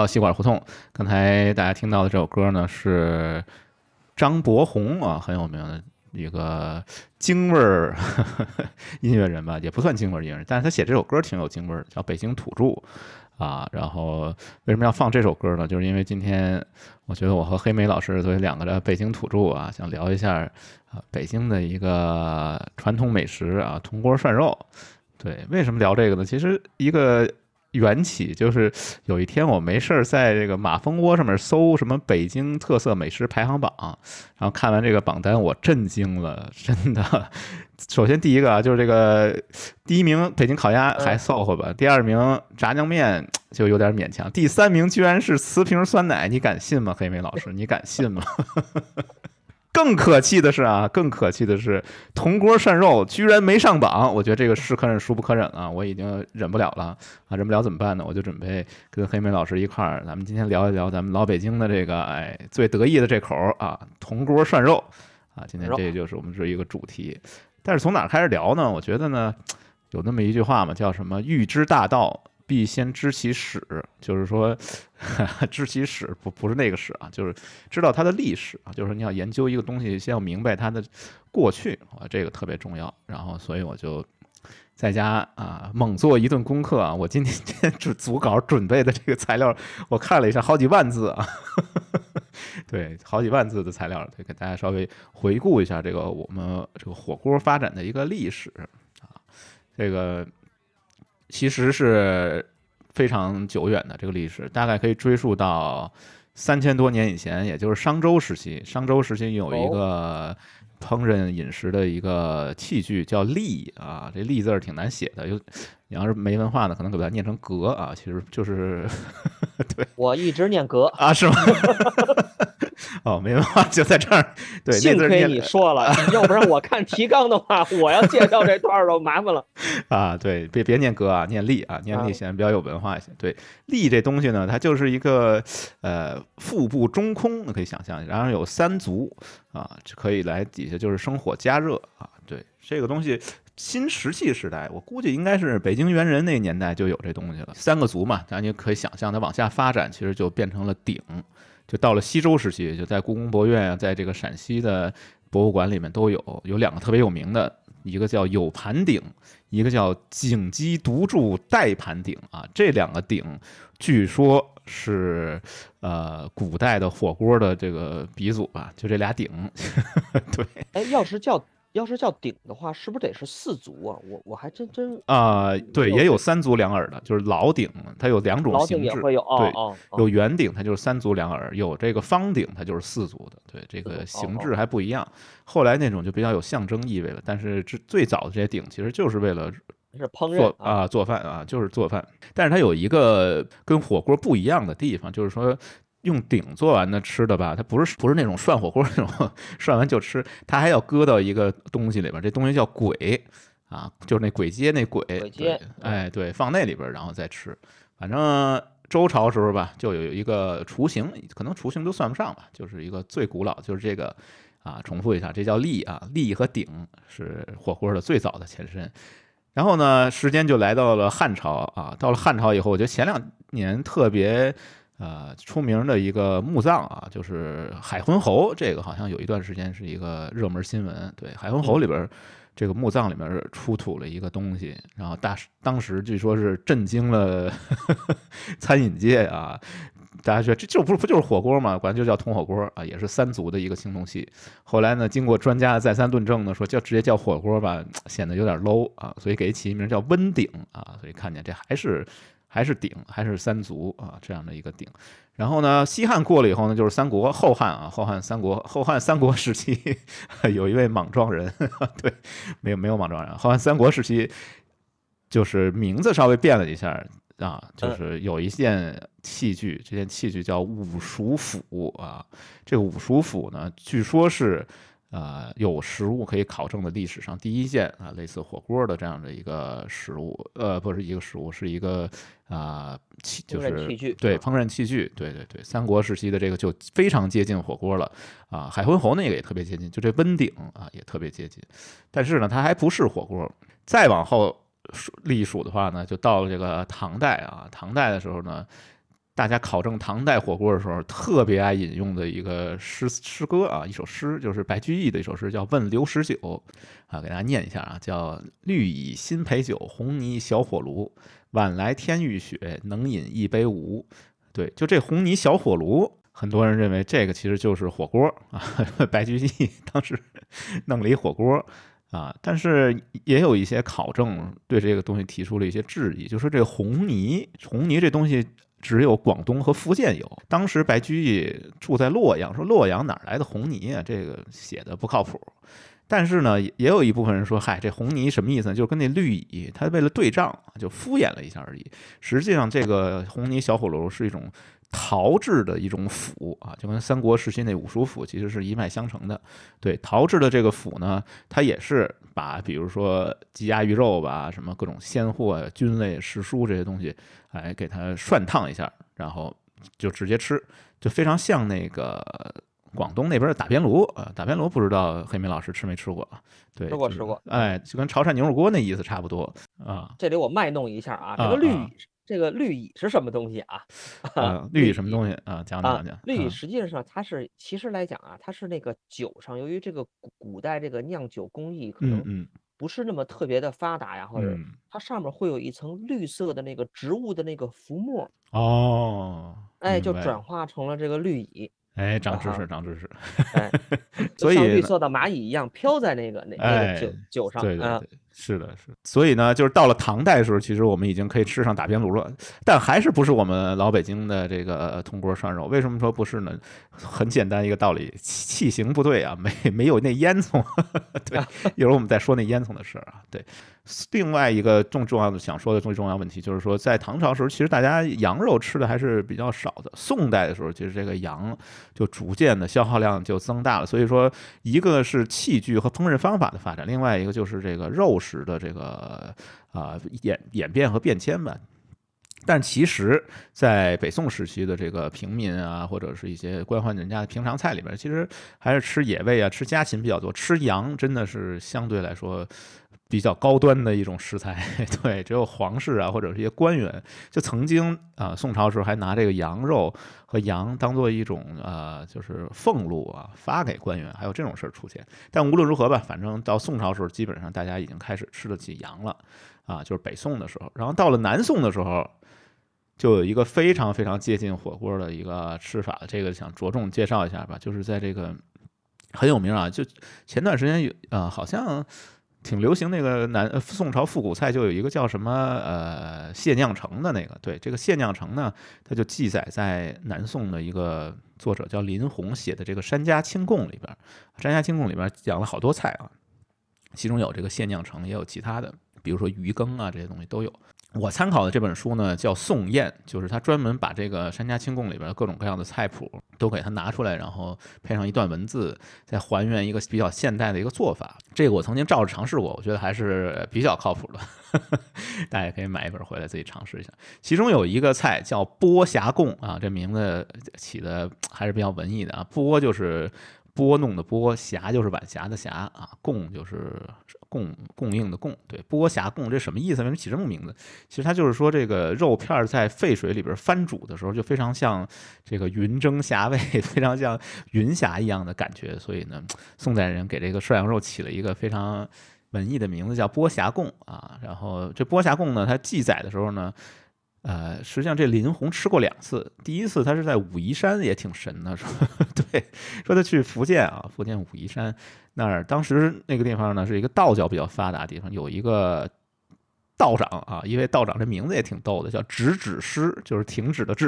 到西馆胡同。刚才大家听到的这首歌呢，是张博宏啊，很有名的一个京味儿 音乐人吧，也不算京味儿音乐人，但是他写这首歌挺有京味儿，叫《北京土著》啊。然后为什么要放这首歌呢？就是因为今天我觉得我和黑莓老师作为两个的北京土著啊，想聊一下啊北京的一个传统美食啊，铜锅涮肉。对，为什么聊这个呢？其实一个缘起就是有一天我没事儿在这个马蜂窝上面搜什么北京特色美食排行榜，然后看完这个榜单我震惊了，真的。首先第一个啊，就是这个第一名北京烤鸭还凑合吧，第二名炸酱面就有点勉强，第三名居然是瓷瓶酸奶，你敢信吗？黑莓老师，你敢信吗？更可气的是啊，更可气的是铜锅涮肉居然没上榜，我觉得这个是可忍孰不可忍啊！我已经忍不了了啊，忍不了怎么办呢？我就准备跟黑莓老师一块儿，咱们今天聊一聊咱们老北京的这个哎最得意的这口啊铜锅涮肉啊，今天这就是我们这一个主题。但是从哪开始聊呢？我觉得呢，有那么一句话嘛，叫什么“欲知大道”。必先知其始，就是说，知其始不不是那个始啊，就是知道它的历史啊，就是说你要研究一个东西，先要明白它的过去啊，这个特别重要。然后，所以我就在家啊猛做一顿功课啊，我今天这组组稿准备的这个材料，我看了一下，好几万字啊，对，好几万字的材料，得给大家稍微回顾一下这个我们这个火锅发展的一个历史啊，这个。其实是非常久远的这个历史，大概可以追溯到三千多年以前，也就是商周时期。商周时期有一个烹饪饮食的一个器具叫栗啊，这栗字儿挺难写的，有你要是没文化的，可能给它念成格啊，其实就是 对。我一直念格啊，是吗？哦，没文化就在这儿。对，幸亏你说了，要不然我看提纲的话，我要介绍这段儿都麻烦了。啊，对，别别念哥啊，念力啊，念力显得比较有文化一些。对，力这东西呢，它就是一个呃腹部中空，可以想象，然后有三足啊，可以来底下就是生火加热啊。对，这个东西新石器时代，我估计应该是北京猿人那年代就有这东西了。三个足嘛，咱就可以想象，它往下发展，其实就变成了鼎。就到了西周时期，就在故宫博物院啊，在这个陕西的博物馆里面都有，有两个特别有名的，一个叫有盘鼎，一个叫景基独柱带盘鼎啊，这两个鼎据说是呃古代的火锅的这个鼻祖吧，就这俩鼎，对，哎，要是叫。要是叫鼎的话，是不是得是四足啊？我我还真真啊，对，也有三足两耳的，就是老鼎，它有两种形制，对，有圆鼎，它就是三足两耳；有这个方鼎，它就是四足的，对，这个形制还不一样。后来那种就比较有象征意味了，但是这最早的这些鼎其实就是为了是烹饪啊，做饭啊，就是做饭。但是它有一个跟火锅不一样的地方，就是说。用鼎做完的吃的吧，它不是不是那种涮火锅那种 涮完就吃，它还要搁到一个东西里边，这东西叫簋啊，就是那簋街那簋，哎对，放那里边然后再吃。反正周朝时候吧，就有一个雏形，可能雏形都算不上吧，就是一个最古老，就是这个啊，重复一下，这叫栗啊，栗和鼎是火锅的最早的前身。然后呢，时间就来到了汉朝啊，到了汉朝以后，我觉得前两年特别。呃，出名的一个墓葬啊，就是海昏侯，这个好像有一段时间是一个热门新闻。对，海昏侯里边这个墓葬里面出土了一个东西，然后大当时据说是震惊了 餐饮界啊，大家觉得这就不不就是火锅嘛，管就叫铜火锅啊，也是三足的一个青铜器。后来呢，经过专家再三论证呢，说叫直接叫火锅吧，显得有点 low 啊，所以给起一名叫温鼎啊，所以看见这还是。还是鼎，还是三足啊，这样的一个鼎。然后呢，西汉过了以后呢，就是三国。后汉啊，后汉三国，后汉三国时期 有一位莽撞人，对，没有没有莽撞人。后汉三国时期，就是名字稍微变了一下啊，就是有一件器具，这件器具叫五鼠斧啊。这个五鼠斧呢，据说是。呃，有实物可以考证的历史上第一件啊，类似火锅的这样的一个食物，呃，不是一个食物，是一个啊器，就是对烹饪器具，对对对，三国时期的这个就非常接近火锅了啊，海昏侯那个也特别接近，就这温鼎啊也特别接近，但是呢，它还不是火锅。再往后数历数的话呢，就到了这个唐代啊，唐代的时候呢。大家考证唐代火锅的时候特别爱引用的一个诗诗歌啊，一首诗就是白居易的一首诗，叫《问刘十九》啊，给大家念一下啊，叫“绿蚁新醅酒，红泥小火炉。晚来天欲雪，能饮一杯无？”对，就这红泥小火炉，很多人认为这个其实就是火锅啊。白居易当时弄了一火锅啊，但是也有一些考证对这个东西提出了一些质疑，就说这红泥，红泥这东西。只有广东和福建有。当时白居易住在洛阳，说洛阳哪来的红泥啊？这个写的不靠谱。但是呢，也有一部分人说，嗨，这红泥什么意思？就是跟那绿蚁，他为了对仗，就敷衍了一下而已。实际上，这个红泥小火炉是一种陶制的一种釜啊，就跟三国时期那五叔釜其实是一脉相承的。对，陶制的这个釜呢，它也是把比如说鸡鸭鱼肉吧，什么各种鲜货、菌类、食蔬这些东西。哎，给它涮烫一下，然后就直接吃，就非常像那个广东那边的打边炉啊。打边炉不知道黑明老师吃没吃过？对，吃过吃过。哎，就跟潮汕牛肉锅那意思差不多啊。这里我卖弄一下啊，这个绿蚁，这个绿蚁是什么东西啊？绿蚁什么东西啊？讲讲讲。绿蚁实际上它是，其实来讲啊，它是那个酒上，由于这个古古代这个酿酒工艺可能。不是那么特别的发达呀，或者它上面会有一层绿色的那个植物的那个浮沫哦，哎，就转化成了这个绿蚁。哎，长知识，长知识。哎，所以像绿色的蚂蚁一样飘在那个那那个酒酒上。对是的，是。所以呢，就是到了唐代的时候，其实我们已经可以吃上打边炉了，但还是不是我们老北京的这个铜锅涮肉？为什么说不是呢？很简单一个道理，器型不对啊，没没有那烟囱。对，一会儿我们再说那烟囱的事儿啊。对。另外一个重重要的想说的最重要问题就是说，在唐朝时候，其实大家羊肉吃的还是比较少的。宋代的时候，其实这个羊就逐渐的消耗量就增大了。所以说，一个是器具和烹饪方法的发展，另外一个就是这个肉食时的这个啊演演变和变迁吧。但其实，在北宋时期的这个平民啊，或者是一些官宦人家的平常菜里边，其实还是吃野味啊，吃家禽比较多。吃羊真的是相对来说。比较高端的一种食材，对，只有皇室啊，或者是一些官员，就曾经啊，宋朝时候还拿这个羊肉和羊当做一种呃，就是俸禄啊，发给官员，还有这种事儿出现。但无论如何吧，反正到宋朝时候，基本上大家已经开始吃得起羊了啊，就是北宋的时候。然后到了南宋的时候，就有一个非常非常接近火锅的一个吃法，这个想着重介绍一下吧，就是在这个很有名啊，就前段时间有啊，好像。挺流行那个南宋朝复古菜，就有一个叫什么呃蟹酿成的那个。对，这个蟹酿成呢，它就记载在南宋的一个作者叫林洪写的这个《山家清供》里边，《山家清供》里边讲了好多菜啊，其中有这个蟹酿成，也有其他的，比如说鱼羹啊这些东西都有。我参考的这本书呢，叫《宋宴》，就是他专门把这个《山家清供》里边各种各样的菜谱都给他拿出来，然后配上一段文字，再还原一个比较现代的一个做法。这个我曾经照着尝试过，我觉得还是比较靠谱的。大家可以买一本回来自己尝试一下。其中有一个菜叫“波霞贡”啊，这名字起的还是比较文艺的啊。波就是拨弄的拨，霞就是晚霞的霞啊，贡就是。供供应的供，对波霞供这什么意思？为什么起这么名字？其实它就是说，这个肉片在沸水里边翻煮的时候，就非常像这个云蒸霞蔚，非常像云霞一样的感觉。所以呢，宋代人给这个涮羊肉起了一个非常文艺的名字，叫波霞供啊。然后这波霞供呢，它记载的时候呢。呃，实际上这林红吃过两次，第一次他是在武夷山，也挺神的，说 对，说他去福建啊，福建武夷山那儿，当时那个地方呢是一个道教比较发达的地方，有一个道长啊，一位道长，这名字也挺逗的，叫止止师，就是停止的止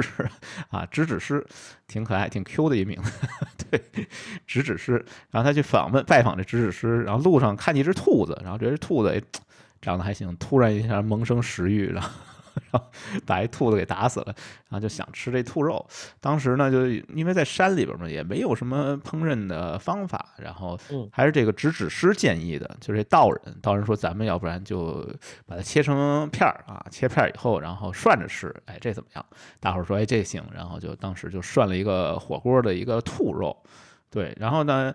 啊，止止师，挺可爱，挺 Q 的一名字，对，止止师，然后他去访问拜访这止止师，然后路上看见一只兔子，然后这只兔子长得还行，突然一下萌生食欲，然后。然后把一兔子给打死了，然后就想吃这兔肉。当时呢，就因为在山里边嘛，也没有什么烹饪的方法，然后还是这个直指师建议的，就是这道人。道人说：“咱们要不然就把它切成片儿啊，切片儿以后，然后涮着吃。哎，这怎么样？”大伙儿说：“哎，这行。”然后就当时就涮了一个火锅的一个兔肉。对，然后呢，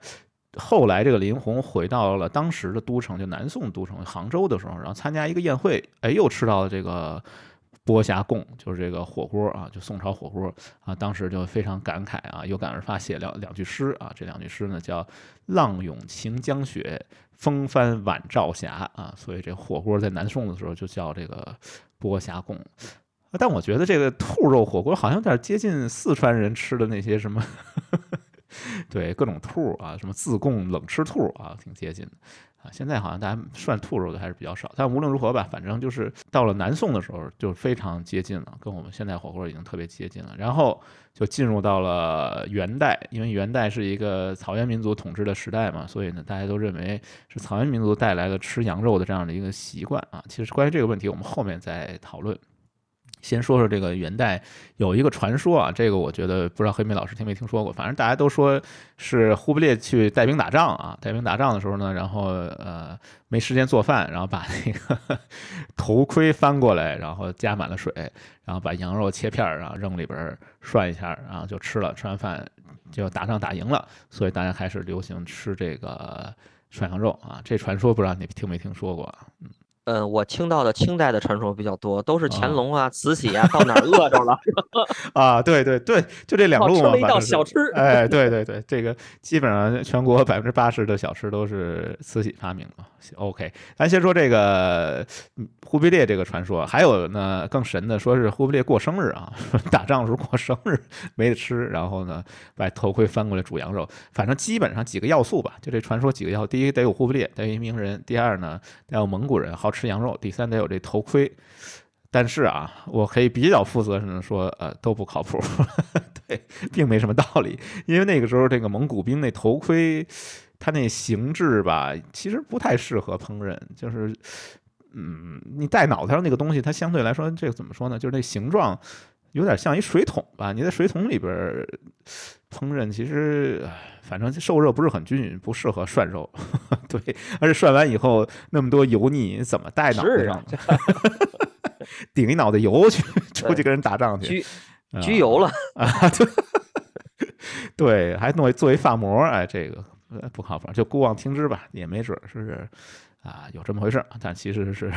后来这个林红回到了当时的都城，就南宋都城杭州的时候，然后参加一个宴会，哎，又吃到了这个。剥虾贡，就是这个火锅啊，就宋朝火锅啊，当时就非常感慨啊，有感而发写两两句诗啊，这两句诗呢叫“浪涌晴江雪，风帆晚照霞”啊，所以这火锅在南宋的时候就叫这个剥虾贡。但我觉得这个兔肉火锅好像有点接近四川人吃的那些什么，对各种兔啊，什么自贡冷吃兔啊，挺接近的。现在好像大家涮兔肉的还是比较少，但无论如何吧，反正就是到了南宋的时候就非常接近了，跟我们现在火锅已经特别接近了。然后就进入到了元代，因为元代是一个草原民族统治的时代嘛，所以呢，大家都认为是草原民族带来的吃羊肉的这样的一个习惯啊。其实关于这个问题，我们后面再讨论。先说说这个元代有一个传说啊，这个我觉得不知道黑妹老师听没听说过，反正大家都说是忽必烈去带兵打仗啊，带兵打仗的时候呢，然后呃没时间做饭，然后把那个头盔翻过来，然后加满了水，然后把羊肉切片儿，然后扔里边涮一下，然后就吃了。吃完饭就打仗打赢了，所以大家开始流行吃这个涮羊肉啊。这传说不知道你听没听说过？嗯。嗯，我听到的清代的传说比较多，都是乾隆啊、慈禧啊，到哪儿饿着了 啊？对对对，就这两路嘛。吃了一道小吃。哎，对对对，这个基本上全国百分之八十的小吃都是慈禧发明的。OK，咱先说这个忽必烈这个传说，还有呢更神的，说是忽必烈过生日啊，打仗时候过生日没得吃，然后呢把头盔翻过来煮羊肉，反正基本上几个要素吧，就这传说几个要素：第一得有忽必烈，得有一名人；第二呢得有蒙古人好吃。吃羊肉，第三得有这头盔，但是啊，我可以比较负责任的说，呃，都不靠谱，对，并没什么道理，因为那个时候这个蒙古兵那头盔，它那形制吧，其实不太适合烹饪，就是，嗯，你戴脑袋上那个东西，它相对来说，这个怎么说呢？就是那形状有点像一水桶吧，你在水桶里边烹饪，其实。反正受热不是很均匀，不适合涮肉。对，而且涮完以后那么多油腻，怎么带脑袋上？顶一脑袋油去 出去跟人打仗去，焗焗油了啊！对，还弄做一发膜，哎，这个不靠谱，就姑妄听之吧，也没准是不是。啊，有这么回事儿，但其实是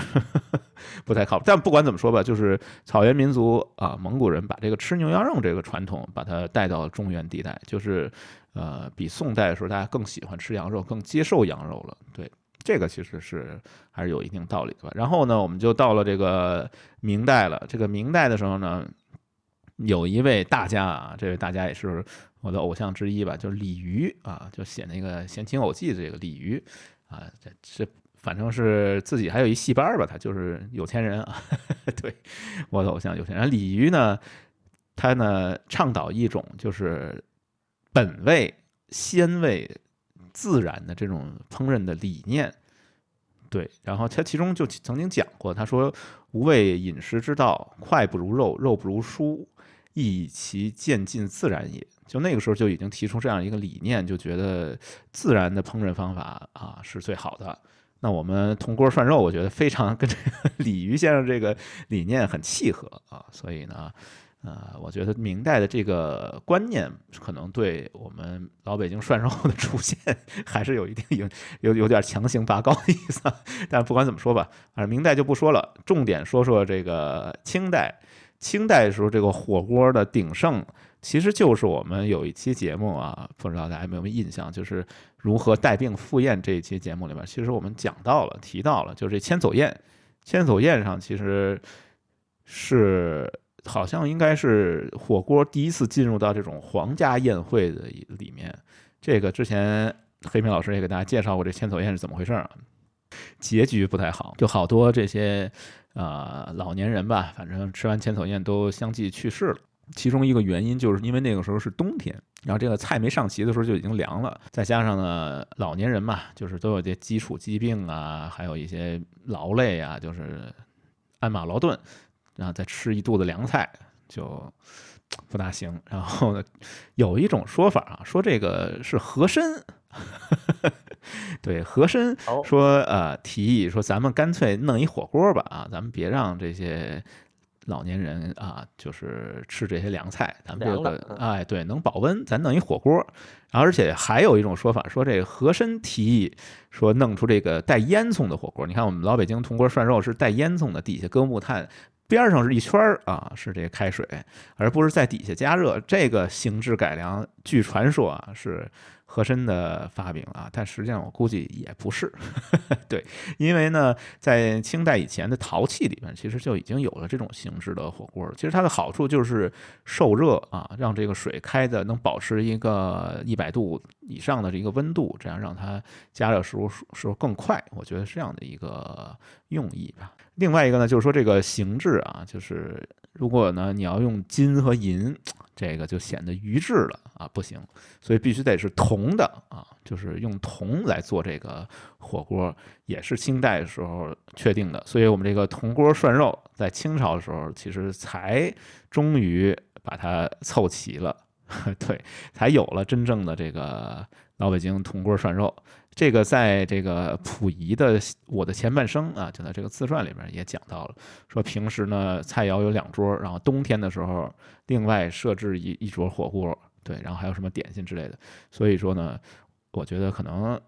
不太靠谱。但不管怎么说吧，就是草原民族啊，蒙古人把这个吃牛羊肉这个传统，把它带到了中原地带，就是呃，比宋代的时候大家更喜欢吃羊肉，更接受羊肉了。对，这个其实是还是有一定道理的吧。然后呢，我们就到了这个明代了。这个明代的时候呢，有一位大家啊，这位大家也是我的偶像之一吧，就是李渔啊，就写那个《闲情偶记》这个李渔啊，这这。反正是自己还有一戏班吧，他就是有钱人啊。对，我的偶像有钱人李渔呢，他呢倡导一种就是本味、鲜味、自然的这种烹饪的理念。对，然后他其中就曾经讲过，他说：“无味饮食之道，快不如肉，肉不如蔬，亦以其渐进自然也。”就那个时候就已经提出这样一个理念，就觉得自然的烹饪方法啊是最好的。那我们铜锅涮肉，我觉得非常跟这个 鲤鱼先生这个理念很契合啊，所以呢，呃，我觉得明代的这个观念可能对我们老北京涮肉的出现 还是有一定有有有点强行拔高的意思。但不管怎么说吧，反正明代就不说了，重点说说这个清代。清代的时候，这个火锅的鼎盛。其实就是我们有一期节目啊，不知道大家有没有印象，就是如何带病赴宴这一期节目里面，其实我们讲到了，提到了，就是这千叟宴，千叟宴上其实是好像应该是火锅第一次进入到这种皇家宴会的里面。这个之前黑平老师也给大家介绍过，这千叟宴是怎么回事啊？结局不太好，就好多这些呃老年人吧，反正吃完千叟宴都相继去世了。其中一个原因就是因为那个时候是冬天，然后这个菜没上齐的时候就已经凉了，再加上呢老年人嘛，就是都有些基础疾病啊，还有一些劳累啊，就是鞍马劳顿，然后再吃一肚子凉菜就不大行。然后呢，有一种说法啊，说这个是和珅，对和珅说呃提议说咱们干脆弄一火锅吧啊，咱们别让这些。老年人啊，就是吃这些凉菜，咱们这个哎，对，能保温，咱弄一火锅。然后，而且还有一种说法，说这个和珅提议说弄出这个带烟囱的火锅。你看，我们老北京铜锅涮肉是带烟囱的，底下搁木炭，边上是一圈儿啊，是这个开水，而不是在底下加热。这个形制改良，据传说啊是。和珅的发明啊，但实际上我估计也不是，对，因为呢，在清代以前的陶器里面，其实就已经有了这种形制的火锅。其实它的好处就是受热啊，让这个水开的能保持一个一百度以上的这个温度，这样让它加热时候时候更快。我觉得是这样的一个用意吧。另外一个呢，就是说这个形制啊，就是如果呢你要用金和银。这个就显得愚质了啊，不行，所以必须得是铜的啊，就是用铜来做这个火锅，也是清代的时候确定的。所以我们这个铜锅涮肉在清朝的时候，其实才终于把它凑齐了，对，才有了真正的这个老北京铜锅涮肉。这个在这个溥仪的《我的前半生》啊，就在这个自传里面也讲到了，说平时呢菜肴有两桌，然后冬天的时候另外设置一一桌火锅，对，然后还有什么点心之类的。所以说呢，我觉得可能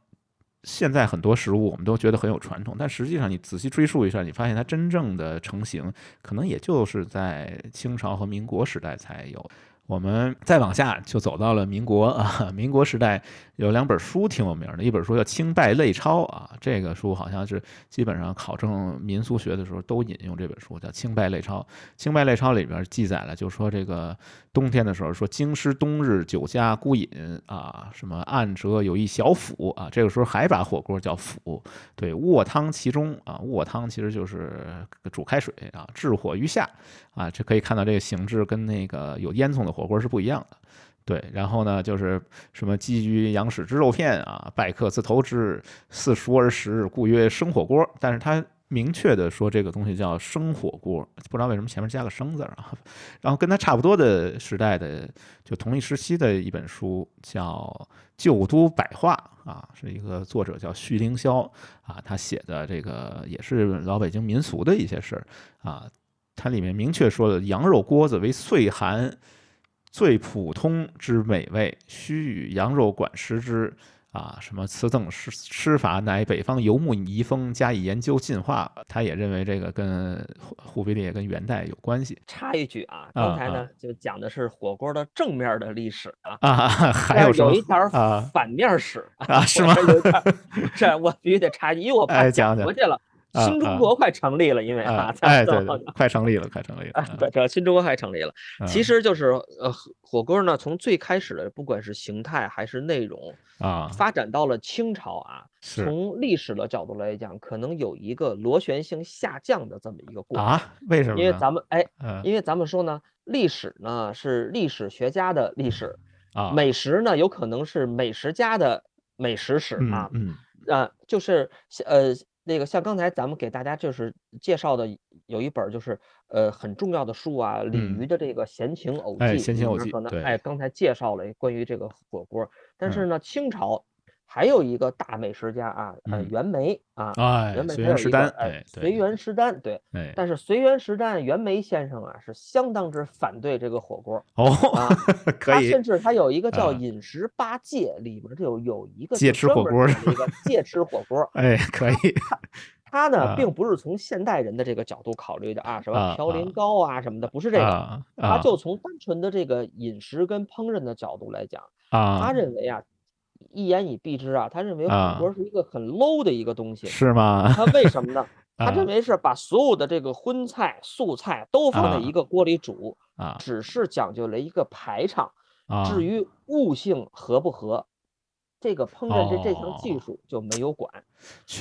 现在很多食物我们都觉得很有传统，但实际上你仔细追溯一下，你发现它真正的成型可能也就是在清朝和民国时代才有。我们再往下就走到了民国啊，民国时代有两本书挺有名的，一本书叫《清败类钞》啊，这个书好像是基本上考证民俗学的时候都引用这本书，叫《清败类钞》。《清败类钞》里边记载了，就说这个冬天的时候，说京师冬日酒家孤饮啊，什么暗折有一小釜啊，这个时候还把火锅叫釜，对，卧汤其中啊，卧汤其实就是煮开水啊，置火于下。啊，这可以看到这个形制跟那个有烟囱的火锅是不一样的，对。然后呢，就是什么鲫鱼羊屎之肉片啊，拜客自投之，似熟而食，故曰生火锅。但是它明确的说这个东西叫生火锅，不知道为什么前面加个生字啊。然后跟它差不多的时代的，就同一时期的一本书叫《旧都百话》啊，是一个作者叫徐凌霄啊，他写的这个也是老北京民俗的一些事儿啊。它里面明确说了，羊肉锅子为岁寒最普通之美味，须与羊肉馆食之。啊，什么此等施施法，乃北方游牧遗风加以研究进化。他也认为这个跟忽必烈跟元代有关系。插一句啊，刚才呢就讲的是火锅的正面的历史啊，啊，还有有一条反面史啊，是吗？这我必须得插一句，因为我怕讲过去了。新中国快成立了，因为啊，哎，对，快成立了，快成立了。对，这新中国快成立了。其实就是呃，火锅呢，从最开始的不管是形态还是内容啊，发展到了清朝啊，从历史的角度来讲，可能有一个螺旋性下降的这么一个过程啊。为什么？因为咱们哎，因为咱们说呢，历史呢是历史学家的历史啊，美食呢有可能是美食家的美食史啊，嗯，啊，就是呃。那个像刚才咱们给大家就是介绍的有一本就是呃很重要的书啊，鲤鱼的这个《闲情偶记》，闲情偶记，可能哎刚才介绍了关于这个火锅，但是呢清朝还有一个大美食家啊，呃袁枚啊，袁枚随园食单，哎随园食单，对，但是随园食单袁枚先生啊是相当之反对这个火锅哦，他甚至他有一个叫《饮食八戒》里边就有有一个戒吃火锅的一个戒吃火锅，哎可以。他呢，并不是从现代人的这个角度考虑的啊，什么嘌呤高啊什么的，不是这个，他就从单纯的这个饮食跟烹饪的角度来讲，他认为啊，一言以蔽之啊，他认为火锅是一个很 low 的一个东西，是吗？他为什么呢？他认为是把所有的这个荤菜、素菜都放在一个锅里煮，啊，只是讲究了一个排场，至于悟性合不合。这个烹饪这这项技术就没有管，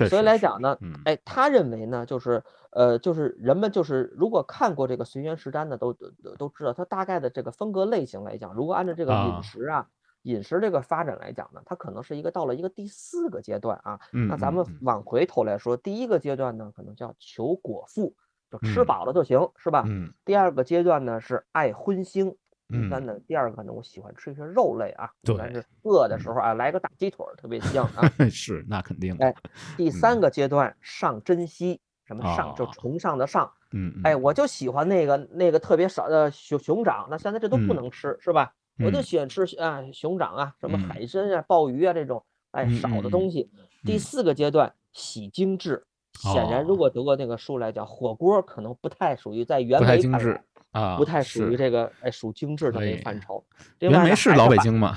所以来讲呢，哎，他认为呢，就是呃，就是人们就是如果看过这个《随园食单》的，都都都知道，它大概的这个风格类型来讲，如果按照这个饮食啊，饮食这个发展来讲呢，它可能是一个到了一个第四个阶段啊。那咱们往回头来说，第一个阶段呢，可能叫求果腹，就吃饱了就行，是吧？嗯。第二个阶段呢是爱荤腥。一般呢，第二个呢，我喜欢吃一些肉类啊，但是饿的时候啊，来个大鸡腿特别香啊。是，那肯定。哎，第三个阶段上珍惜，什么上就崇尚的上。嗯。哎，我就喜欢那个那个特别少的熊熊掌，那现在这都不能吃，是吧？我就喜欢吃啊熊掌啊，什么海参啊、鲍鱼啊这种哎少的东西。第四个阶段喜精致，显然，如果得过那个书来讲，火锅可能不太属于在原不太精致啊，不太属于这个哎属精致的那个范畴。原梅是老北京吗？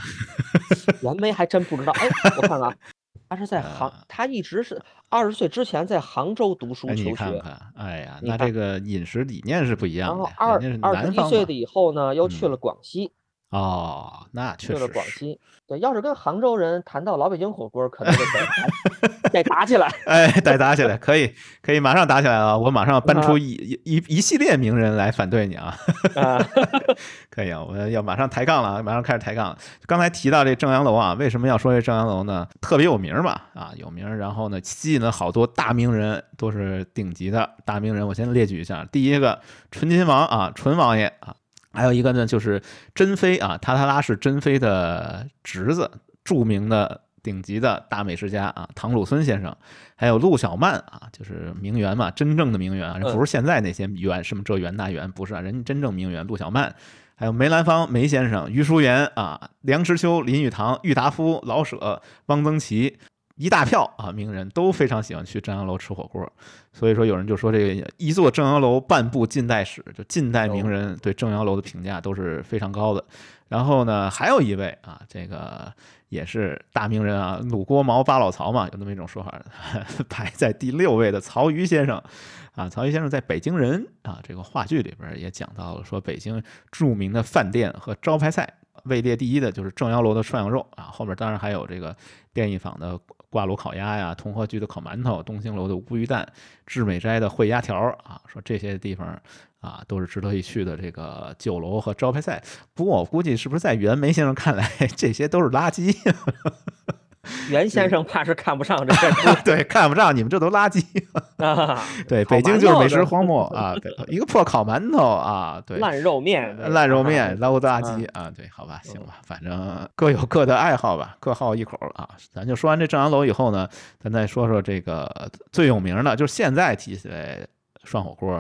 原梅还真不知道。哎，我看看，他是在杭，他一直是二十岁之前在杭州读书求学。你看看，哎呀，那这个饮食理念是不一样的。然后二二十一岁的以后呢，又去了广西。哦，那确实。去了广西，对，要是跟杭州人谈到老北京火锅，可能得 得打起来。哎，得打起来，可以，可以马上打起来啊！我马上搬出一一一系列名人来反对你啊！可以啊，我们要马上抬杠了，马上开始抬杠。刚才提到这正阳楼啊，为什么要说这正阳楼呢？特别有名嘛，啊，有名，然后呢，吸引了好多大名人，都是顶级的大名人。我先列举一下，第一个纯亲王啊，纯王爷啊。还有一个呢，就是珍妃啊，塔塔拉是珍妃的侄子，著名的顶级的大美食家啊，唐鲁孙先生。还有陆小曼啊，就是名媛嘛，真正的名媛啊，不是现在那些媛什么这媛那媛，不是啊，人家真正名媛陆小曼。还有梅兰芳梅先生、余淑媛啊、梁实秋、林语堂、郁达夫、老舍、汪曾祺。一大票啊，名人都非常喜欢去正阳楼吃火锅，所以说有人就说这个一座正阳楼半部近代史，就近代名人对正阳楼的评价都是非常高的。然后呢，还有一位啊，这个也是大名人啊，鲁郭毛八老曹嘛，有那么一种说法，排在第六位的曹禺先生啊，曹禺先生在北京人啊这个话剧里边也讲到了，说北京著名的饭店和招牌菜。位列第一的就是正阳楼的涮羊肉啊，后面当然还有这个电艺坊的挂炉烤鸭呀，同和居的烤馒头，东兴楼的乌鱼蛋，致美斋的烩鸭条啊，说这些地方啊都是值得一去的这个酒楼和招牌菜。不过我估计是不是在袁枚先生看来，这些都是垃圾。袁先生怕是看不上这个，对，看不上你们这都垃圾啊！对，北京就是美食荒漠啊！对，一个破烤馒头啊！对，烂肉面，烂肉面，捞垃圾啊！对，好吧，行吧，反正各有各的爱好吧，各好一口啊！咱就说完这正阳楼以后呢，咱再说说这个最有名的，就是现在提起来涮火锅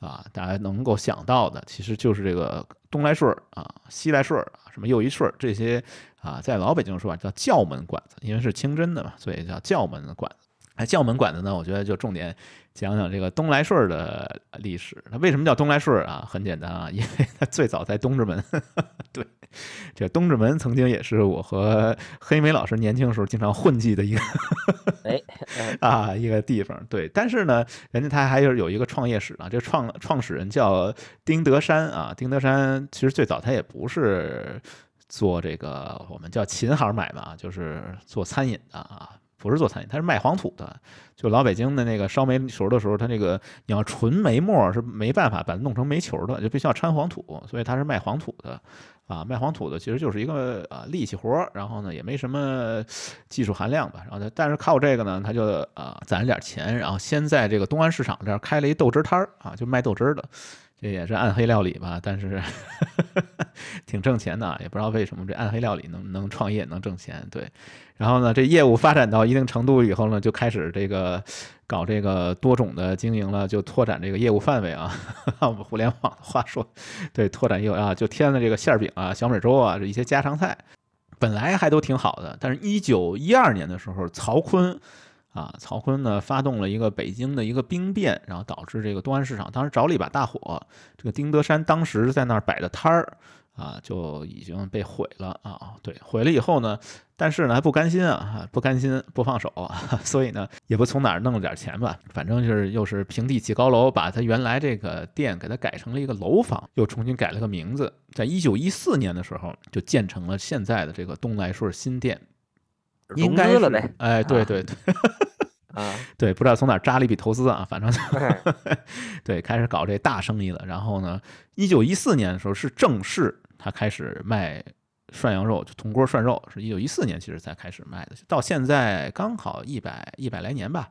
啊，大家能够想到的，其实就是这个东来顺啊、西来顺啊、什么又一顺这些。啊，在老北京说啊，叫教门馆子，因为是清真的嘛，所以叫教门的馆子。哎，教门馆子呢，我觉得就重点讲讲这个东来顺的历史。它为什么叫东来顺啊？很简单啊，因为它最早在东直门。对，这东直门曾经也是我和黑莓老师年轻时候经常混迹的一个，哎，啊，一个地方。对，但是呢，人家他还是有一个创业史啊。这创创始人叫丁德山啊，丁德山其实最早他也不是。做这个我们叫琴行买卖，就是做餐饮的啊，不是做餐饮，他是卖黄土的。就老北京的那个烧煤球的时候，他那个你要纯煤末是没办法把它弄成煤球的，就必须要掺黄土，所以他是卖黄土的啊。卖黄土的其实就是一个啊力气活儿，然后呢也没什么技术含量吧。然后他但是靠这个呢，他就啊攒了点钱，然后先在这个东安市场这儿开了一豆汁摊儿啊，就卖豆汁的。这也是暗黑料理吧，但是 挺挣钱的，也不知道为什么这暗黑料理能能创业能挣钱。对，然后呢，这业务发展到一定程度以后呢，就开始这个搞这个多种的经营了，就拓展这个业务范围啊。我们互联网的话说，对，拓展业务啊，就添了这个馅儿饼啊、小米粥啊这一些家常菜，本来还都挺好的。但是，一九一二年的时候，曹锟。啊，曹锟呢发动了一个北京的一个兵变，然后导致这个东安市场当时着了一把大火。这个丁德山当时在那儿摆的摊儿啊，就已经被毁了啊。对，毁了以后呢，但是呢还不甘心啊，不甘心不放手，所以呢也不从哪儿弄了点钱吧，反正就是又是平地起高楼，把他原来这个店给它改成了一个楼房，又重新改了个名字。在一九一四年的时候，就建成了现在的这个东来顺新店。应该了呗，哎，对对对，啊，对，不知道从哪扎了一笔投资啊，反正就对，开始搞这大生意了。然后呢，一九一四年的时候是正式他开始卖涮羊肉，就铜锅涮肉，是一九一四年其实才开始卖的，到现在刚好一百一百来年吧，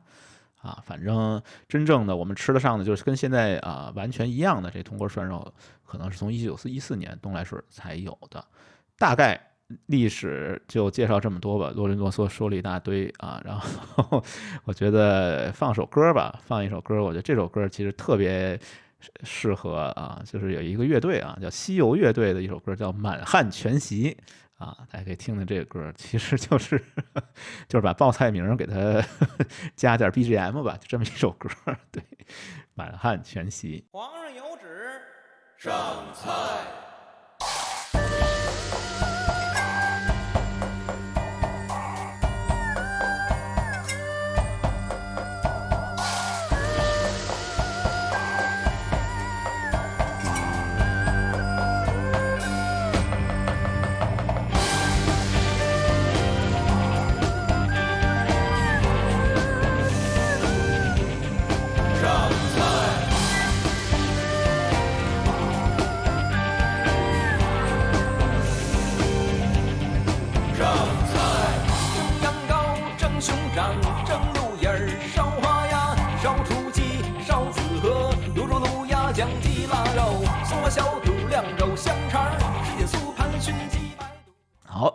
啊，反正真正的我们吃得上的，就是跟现在啊完全一样的这铜锅涮肉，可能是从一九四一四年东来顺才有的，大概。历史就介绍这么多吧，啰里啰嗦说了一大堆啊，然后 我觉得放首歌吧，放一首歌，我觉得这首歌其实特别适合啊，就是有一个乐队啊，叫西游乐队的一首歌，叫《满汉全席》啊，大家可以听听这个歌，其实就是 就是把报菜名给它 加点 BGM 吧，就这么一首歌。对，满汉全席。皇上有旨，上菜。好，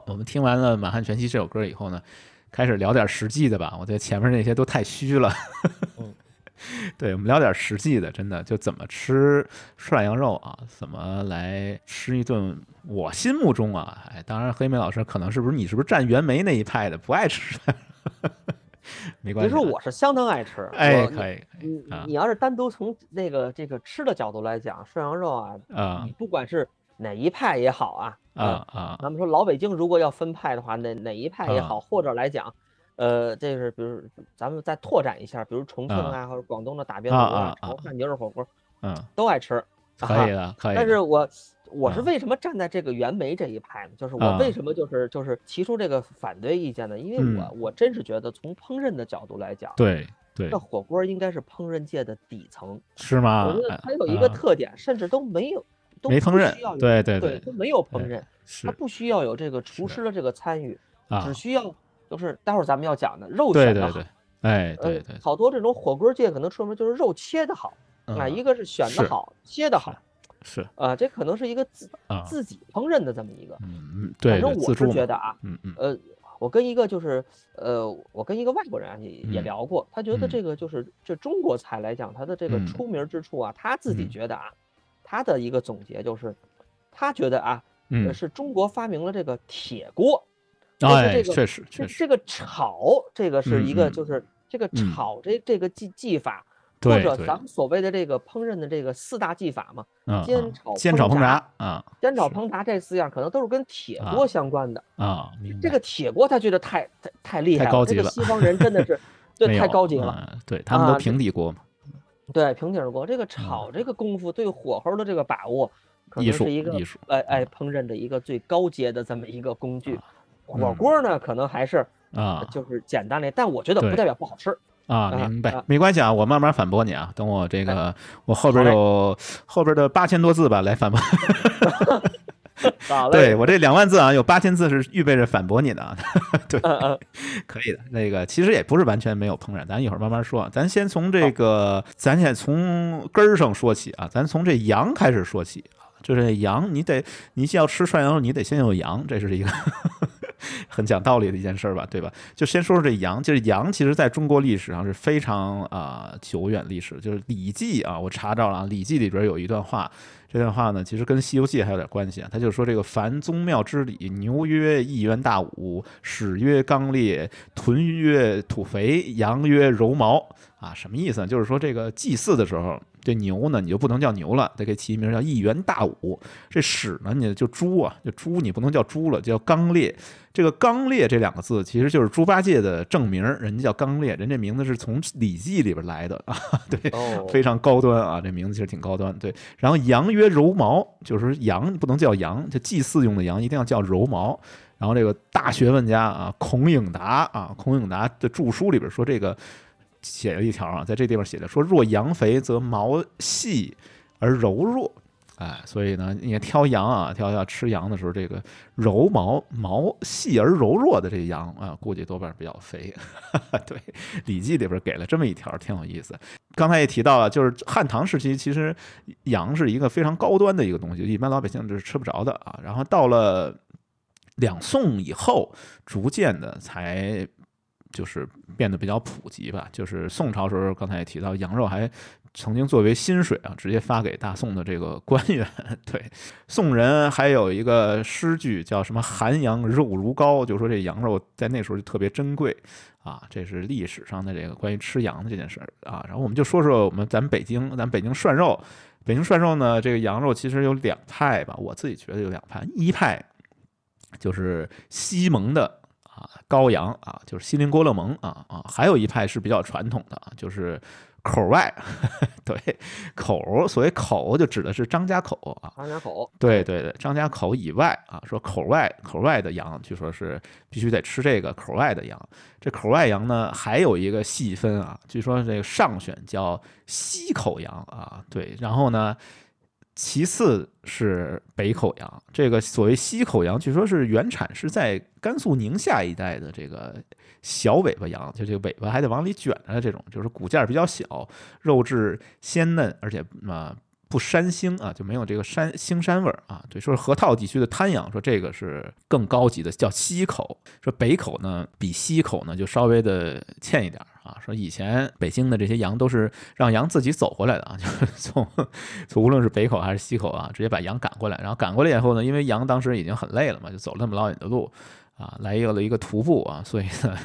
我们听完了《满汉全席》这首歌以后呢，开始聊点实际的吧。我觉得前面那些都太虚了。嗯，对，我们聊点实际的，真的就怎么吃涮羊肉啊？怎么来吃一顿？我心目中啊，哎，当然黑莓老师可能是不是你是不是站袁枚那一派的，不爱吃？没关系，其实我是相当爱吃。哎，可以。你你要是单独从那个这个吃的角度来讲，涮羊肉啊，啊，你不管是。哪一派也好啊啊啊！咱们说老北京如果要分派的话，哪哪一派也好，或者来讲，呃，这是比如咱们再拓展一下，比如重庆啊或者广东的打边炉啊、潮汕、牛肉火锅，嗯，都爱吃，可以的，可以。但是我我是为什么站在这个袁枚这一派呢？就是我为什么就是就是提出这个反对意见呢？因为我我真是觉得从烹饪的角度来讲，对对，这火锅应该是烹饪界的底层，是吗？我觉得它有一个特点，甚至都没有。没烹饪，对对对，都没有烹饪，它不需要有这个厨师的这个参与，只需要就是待会儿咱们要讲的肉选的好，哎，对对，好多这种火锅界可能出名就是肉切的好，啊，一个是选的好，切的好，是。啊，这可能是一个自自己烹饪的这么一个，嗯嗯，对，反正我是觉得啊，嗯嗯，呃，我跟一个就是呃，我跟一个外国人也也聊过，他觉得这个就是这中国菜来讲，它的这个出名之处啊，他自己觉得啊。他的一个总结就是，他觉得啊，是中国发明了这个铁锅，哎，确实，确实，这个炒，这个是一个，就是。这个炒这这个技技法，或者咱们所谓的这个烹饪的这个四大技法嘛，煎炒煎炒烹炸啊，煎炒烹炸这四样可能都是跟铁锅相关的啊。这个铁锅他觉得太太太厉害了，这个西方人真的是 对太高级了，对他们都平底锅嘛。对平底锅，这个炒这个功夫，对火候的这个把握，可能是一个哎哎，烹饪的一个最高阶的这么一个工具。火锅呢，可能还是啊，就是简单的，但我觉得不代表不好吃啊。明白，没关系啊，我慢慢反驳你啊。等我这个，我后边有后边的八千多字吧，来反驳。对我这两万字啊，有八千字是预备着反驳你的啊。对，可以的。那个其实也不是完全没有烹饪，咱一会儿慢慢说。咱先从这个，咱先从根儿上说起啊。咱从这羊开始说起啊。就是羊，你得你要吃涮羊肉，你得先有羊，这是一个很讲道理的一件事儿吧，对吧？就先说说这羊，就是羊，其实在中国历史上是非常啊久远历史。就是《礼记》啊，我查着了，《礼记》里边有一段话。这段话呢，其实跟《西游记》还有点关系啊。他就说这个凡宗庙之礼，牛曰一元大武，豕曰刚烈，豚曰土肥，羊曰柔毛啊，什么意思呢？就是说这个祭祀的时候。这牛呢，你就不能叫牛了，得给起一名叫一元大武。这豕呢，你就猪啊，就猪你不能叫猪了，叫刚烈。这个刚烈这两个字其实就是猪八戒的正名，人家叫刚烈，人这名字是从《礼记》里边来的啊，对，非常高端啊，这名字其实挺高端。对，然后羊曰柔毛，就是羊不能叫羊，就祭祀用的羊一定要叫柔毛。然后这个大学问家啊，孔颖达啊，孔颖达的著书里边说这个。写了一条啊，在这地方写的说：“若羊肥则毛细而柔弱，哎，所以呢，你挑羊啊，挑要吃羊的时候，这个柔毛毛细而柔弱的这羊啊，估计多半比较肥。对，《礼记》里边给了这么一条，挺有意思。刚才也提到了，就是汉唐时期，其实羊是一个非常高端的一个东西，一般老百姓是吃不着的啊。然后到了两宋以后，逐渐的才。就是变得比较普及吧。就是宋朝时候，刚才也提到，羊肉还曾经作为薪水啊，直接发给大宋的这个官员。对，宋人还有一个诗句叫什么“寒羊肉如膏”，就说这羊肉在那时候就特别珍贵啊。这是历史上的这个关于吃羊的这件事儿啊。然后我们就说说我们咱北京，咱北京涮肉。北京涮肉呢，这个羊肉其实有两派吧，我自己觉得有两派，一派就是西蒙的啊羔羊啊，就是锡林郭勒盟啊啊，还有一派是比较传统的，就是。口外，对口，所谓口就指的是张家口啊。张家口，对对对，张家口以外啊，说口外口外的羊，据说是必须得吃这个口外的羊。这口外羊呢，还有一个细分啊，据说这个上选叫西口羊啊，对，然后呢。其次是北口羊，这个所谓西口羊，据说是原产是在甘肃宁夏一带的这个小尾巴羊，就这个尾巴还得往里卷的这种，就是骨架比较小，肉质鲜嫩，而且啊。不膻腥啊，就没有这个膻腥膻味儿啊。对，说是河套地区的滩羊，说这个是更高级的，叫西口。说北口呢，比西口呢就稍微的欠一点儿啊。说以前北京的这些羊都是让羊自己走回来的啊，就是从从无论是北口还是西口啊，直接把羊赶过来，然后赶过来以后呢，因为羊当时已经很累了嘛，就走了那么老远的路。啊，来一个了一个徒步啊，所以呢，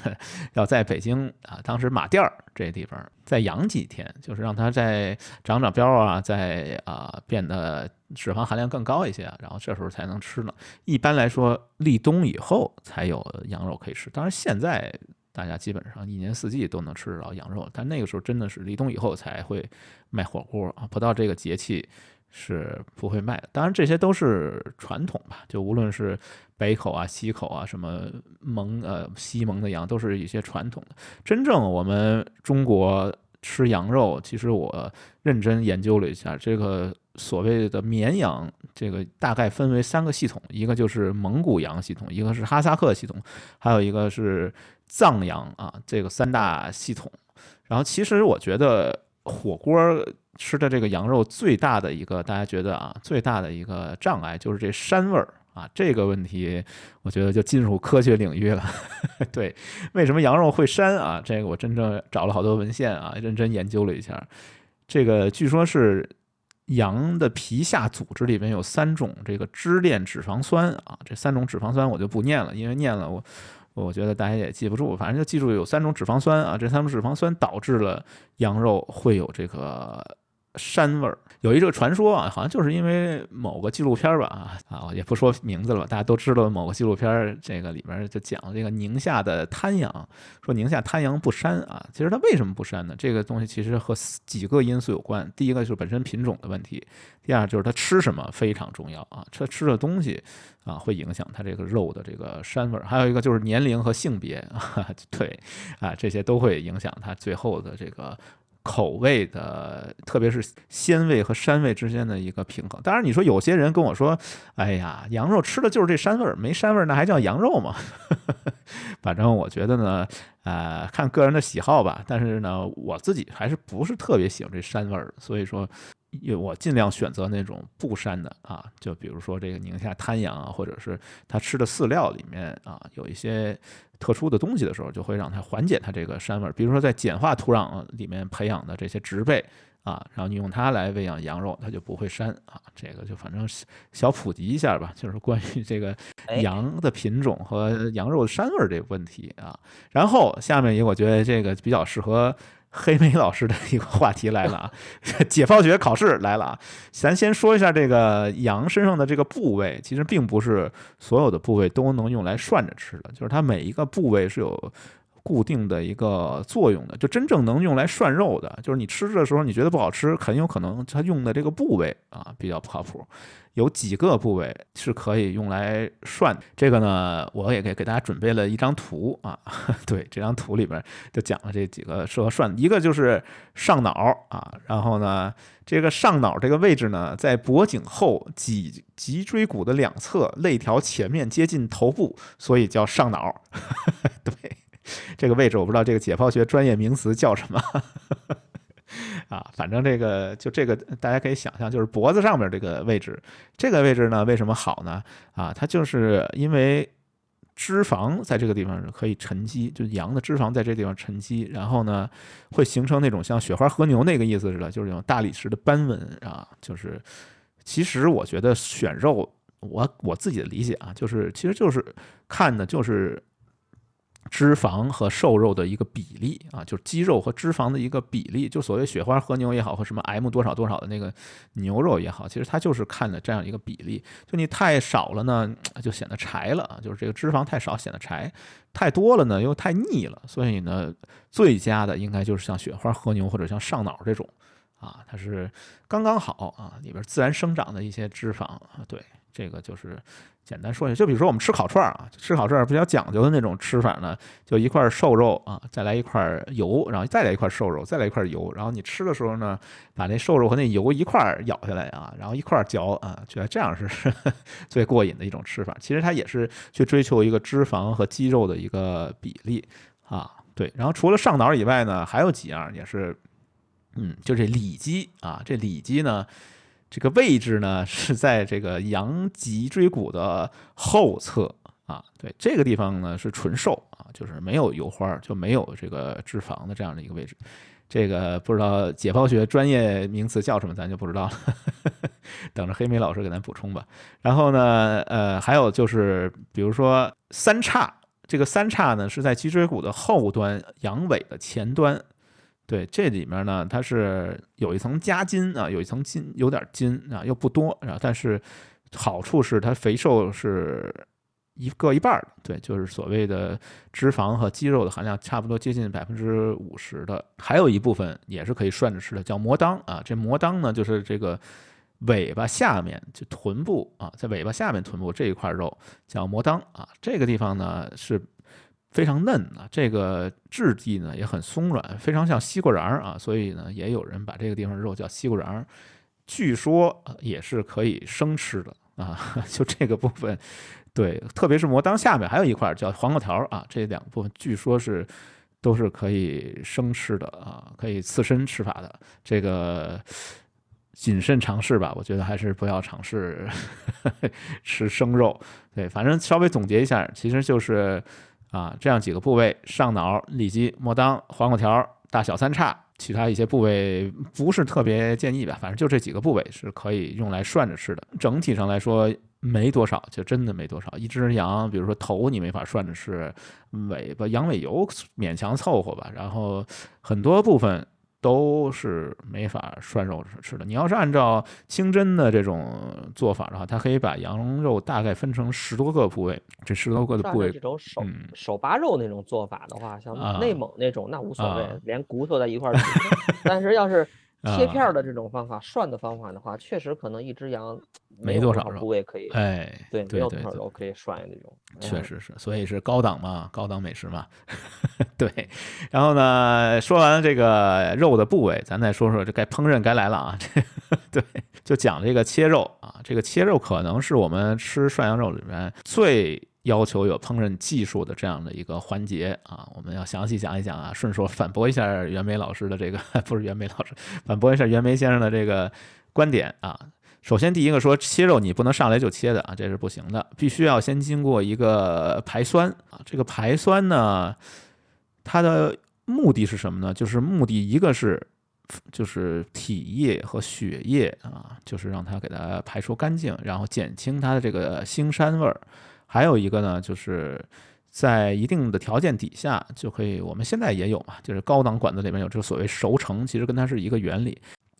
要在北京啊，当时马甸儿这地方再养几天，就是让它再长长膘啊，再啊变得脂肪含量更高一些，然后这时候才能吃呢。一般来说，立冬以后才有羊肉可以吃。当然，现在大家基本上一年四季都能吃得到羊肉，但那个时候真的是立冬以后才会卖火锅啊，不到这个节气。是不会卖的，当然这些都是传统吧。就无论是北口啊、西口啊，什么蒙呃西蒙的羊，都是一些传统的。真正我们中国吃羊肉，其实我认真研究了一下，这个所谓的绵羊，这个大概分为三个系统，一个就是蒙古羊系统，一个是哈萨克系统，还有一个是藏羊啊，这个三大系统。然后其实我觉得火锅。吃的这个羊肉最大的一个，大家觉得啊，最大的一个障碍就是这膻味儿啊，这个问题我觉得就进入科学领域了。对，为什么羊肉会膻啊？这个我真正找了好多文献啊，认真研究了一下。这个据说是羊的皮下组织里面有三种这个支链脂肪酸啊，这三种脂肪酸我就不念了，因为念了我我觉得大家也记不住，反正就记住有三种脂肪酸啊，这三种脂肪酸导致了羊肉会有这个。膻味儿有一个传说啊，好像就是因为某个纪录片吧啊啊，也不说名字了吧，大家都知道某个纪录片，这个里面就讲这个宁夏的滩羊，说宁夏滩羊不膻啊。其实它为什么不膻呢？这个东西其实和几个因素有关。第一个就是本身品种的问题，第二就是它吃什么非常重要啊，它吃的东西啊会影响它这个肉的这个膻味儿。还有一个就是年龄和性别啊，对啊，这些都会影响它最后的这个。口味的，特别是鲜味和膻味之间的一个平衡。当然，你说有些人跟我说：“哎呀，羊肉吃的就是这膻味儿，没膻味儿那还叫羊肉吗？” 反正我觉得呢，呃，看个人的喜好吧。但是呢，我自己还是不是特别喜欢这膻味儿，所以说。我尽量选择那种不膻的啊，就比如说这个宁夏滩羊啊，或者是它吃的饲料里面啊有一些特殊的东西的时候，就会让它缓解它这个膻味儿。比如说在碱化土壤里面培养的这些植被啊，然后你用它来喂养羊肉，它就不会膻啊。这个就反正小普及一下吧，就是关于这个羊的品种和羊肉的膻味儿这个问题啊。然后下面一个我觉得这个比较适合。黑莓老师的一个话题来了啊，解剖学考试来了啊！咱先说一下这个羊身上的这个部位，其实并不是所有的部位都能用来涮着吃的，就是它每一个部位是有固定的一个作用的。就真正能用来涮肉的，就是你吃的时候你觉得不好吃，很有可能它用的这个部位啊比较不靠谱。有几个部位是可以用来涮，这个呢，我也给给大家准备了一张图啊。对，这张图里边就讲了这几个适合涮，一个就是上脑啊，然后呢，这个上脑这个位置呢，在脖颈后脊脊椎骨的两侧，肋条前面接近头部，所以叫上脑。对，这个位置我不知道这个解剖学专业名词叫什么。啊，反正这个就这个，大家可以想象，就是脖子上面这个位置，这个位置呢，为什么好呢？啊，它就是因为脂肪在这个地方可以沉积，就羊的脂肪在这地方沉积，然后呢，会形成那种像雪花和牛那个意思似的，就是那种大理石的斑纹啊。就是，其实我觉得选肉，我我自己的理解啊，就是其实就是看的就是。脂肪和瘦肉的一个比例啊，就是肌肉和脂肪的一个比例，就所谓雪花和牛也好，或什么 M 多少多少的那个牛肉也好，其实它就是看的这样一个比例。就你太少了呢，就显得柴了啊，就是这个脂肪太少显得柴；太多了呢，又太腻了。所以呢，最佳的应该就是像雪花和牛或者像上脑这种啊，它是刚刚好啊，里边自然生长的一些脂肪啊，对，这个就是。简单说一下，就比如说我们吃烤串儿啊，吃烤串儿比较讲究的那种吃法呢，就一块瘦肉啊，再来一块油，然后再来一块瘦肉，再来一块油，然后你吃的时候呢，把那瘦肉和那油一块咬下来啊，然后一块嚼啊，觉得这样是 最过瘾的一种吃法。其实它也是去追求一个脂肪和肌肉的一个比例啊，对。然后除了上脑以外呢，还有几样也是，嗯，就这里脊啊，这里脊呢。这个位置呢是在这个羊脊椎骨的后侧啊，对，这个地方呢是纯瘦啊，就是没有油花，就没有这个脂肪的这样的一个位置。这个不知道解剖学专业名词叫什么，咱就不知道了，等着黑莓老师给咱补充吧。然后呢，呃，还有就是，比如说三叉，这个三叉呢是在脊椎骨的后端，羊尾的前端。对，这里面呢，它是有一层夹筋啊，有一层筋，有点筋啊，又不多啊，但是好处是它肥瘦是一各一半儿，对，就是所谓的脂肪和肌肉的含量差不多接近百分之五十的，还有一部分也是可以涮着吃的，叫魔当啊，这魔当呢就是这个尾巴下面就臀部啊，在尾巴下面臀部这一块肉叫魔当啊，这个地方呢是。非常嫩啊，这个质地呢也很松软，非常像西瓜瓤儿啊，所以呢也有人把这个地方肉叫西瓜瓤儿。据说也是可以生吃的啊，就这个部分，对，特别是磨裆下面还有一块叫黄瓜条啊，这两部分据说是都是可以生吃的啊，可以刺身吃法的。这个谨慎尝试吧，我觉得还是不要尝试 吃生肉。对，反正稍微总结一下，其实就是。啊，这样几个部位：上脑、里脊、末裆、黄瓜条、大小三叉，其他一些部位不是特别建议吧。反正就这几个部位是可以用来涮着吃的。整体上来说，没多少，就真的没多少。一只羊，比如说头，你没法涮着吃；尾巴、羊尾油勉强凑合吧。然后很多部分。都是没法涮肉吃的。你要是按照清真的这种做法的话，它可以把羊肉大概分成十多个部位。这十多个的部位，这种手手扒肉那种做法的话，像内蒙那种那无所谓，连骨头在一块儿。但是要是切片的这种方法，涮的方法的话，确实可能一只羊没多少部位可以，哎，对，没有多少肉可以涮那种。确实是，所以是高档嘛，高档美食嘛。对，然后呢，说完这个肉的部位，咱再说说这该烹饪该来了啊。对，就讲这个切肉啊，这个切肉可能是我们吃涮羊肉里面最。要求有烹饪技术的这样的一个环节啊，我们要详细讲一讲啊，顺手反驳一下袁梅老师的这个 不是袁梅老师，反驳一下袁梅先生的这个观点啊。首先第一个说切肉你不能上来就切的啊，这是不行的，必须要先经过一个排酸啊。这个排酸呢，它的目的是什么呢？就是目的一个是就是体液和血液啊，就是让它给它排出干净，然后减轻它的这个腥膻味儿。还有一个呢，就是在一定的条件底下就可以，我们现在也有嘛，就是高档馆子里面有这个所谓熟成，其实跟它是一个原理，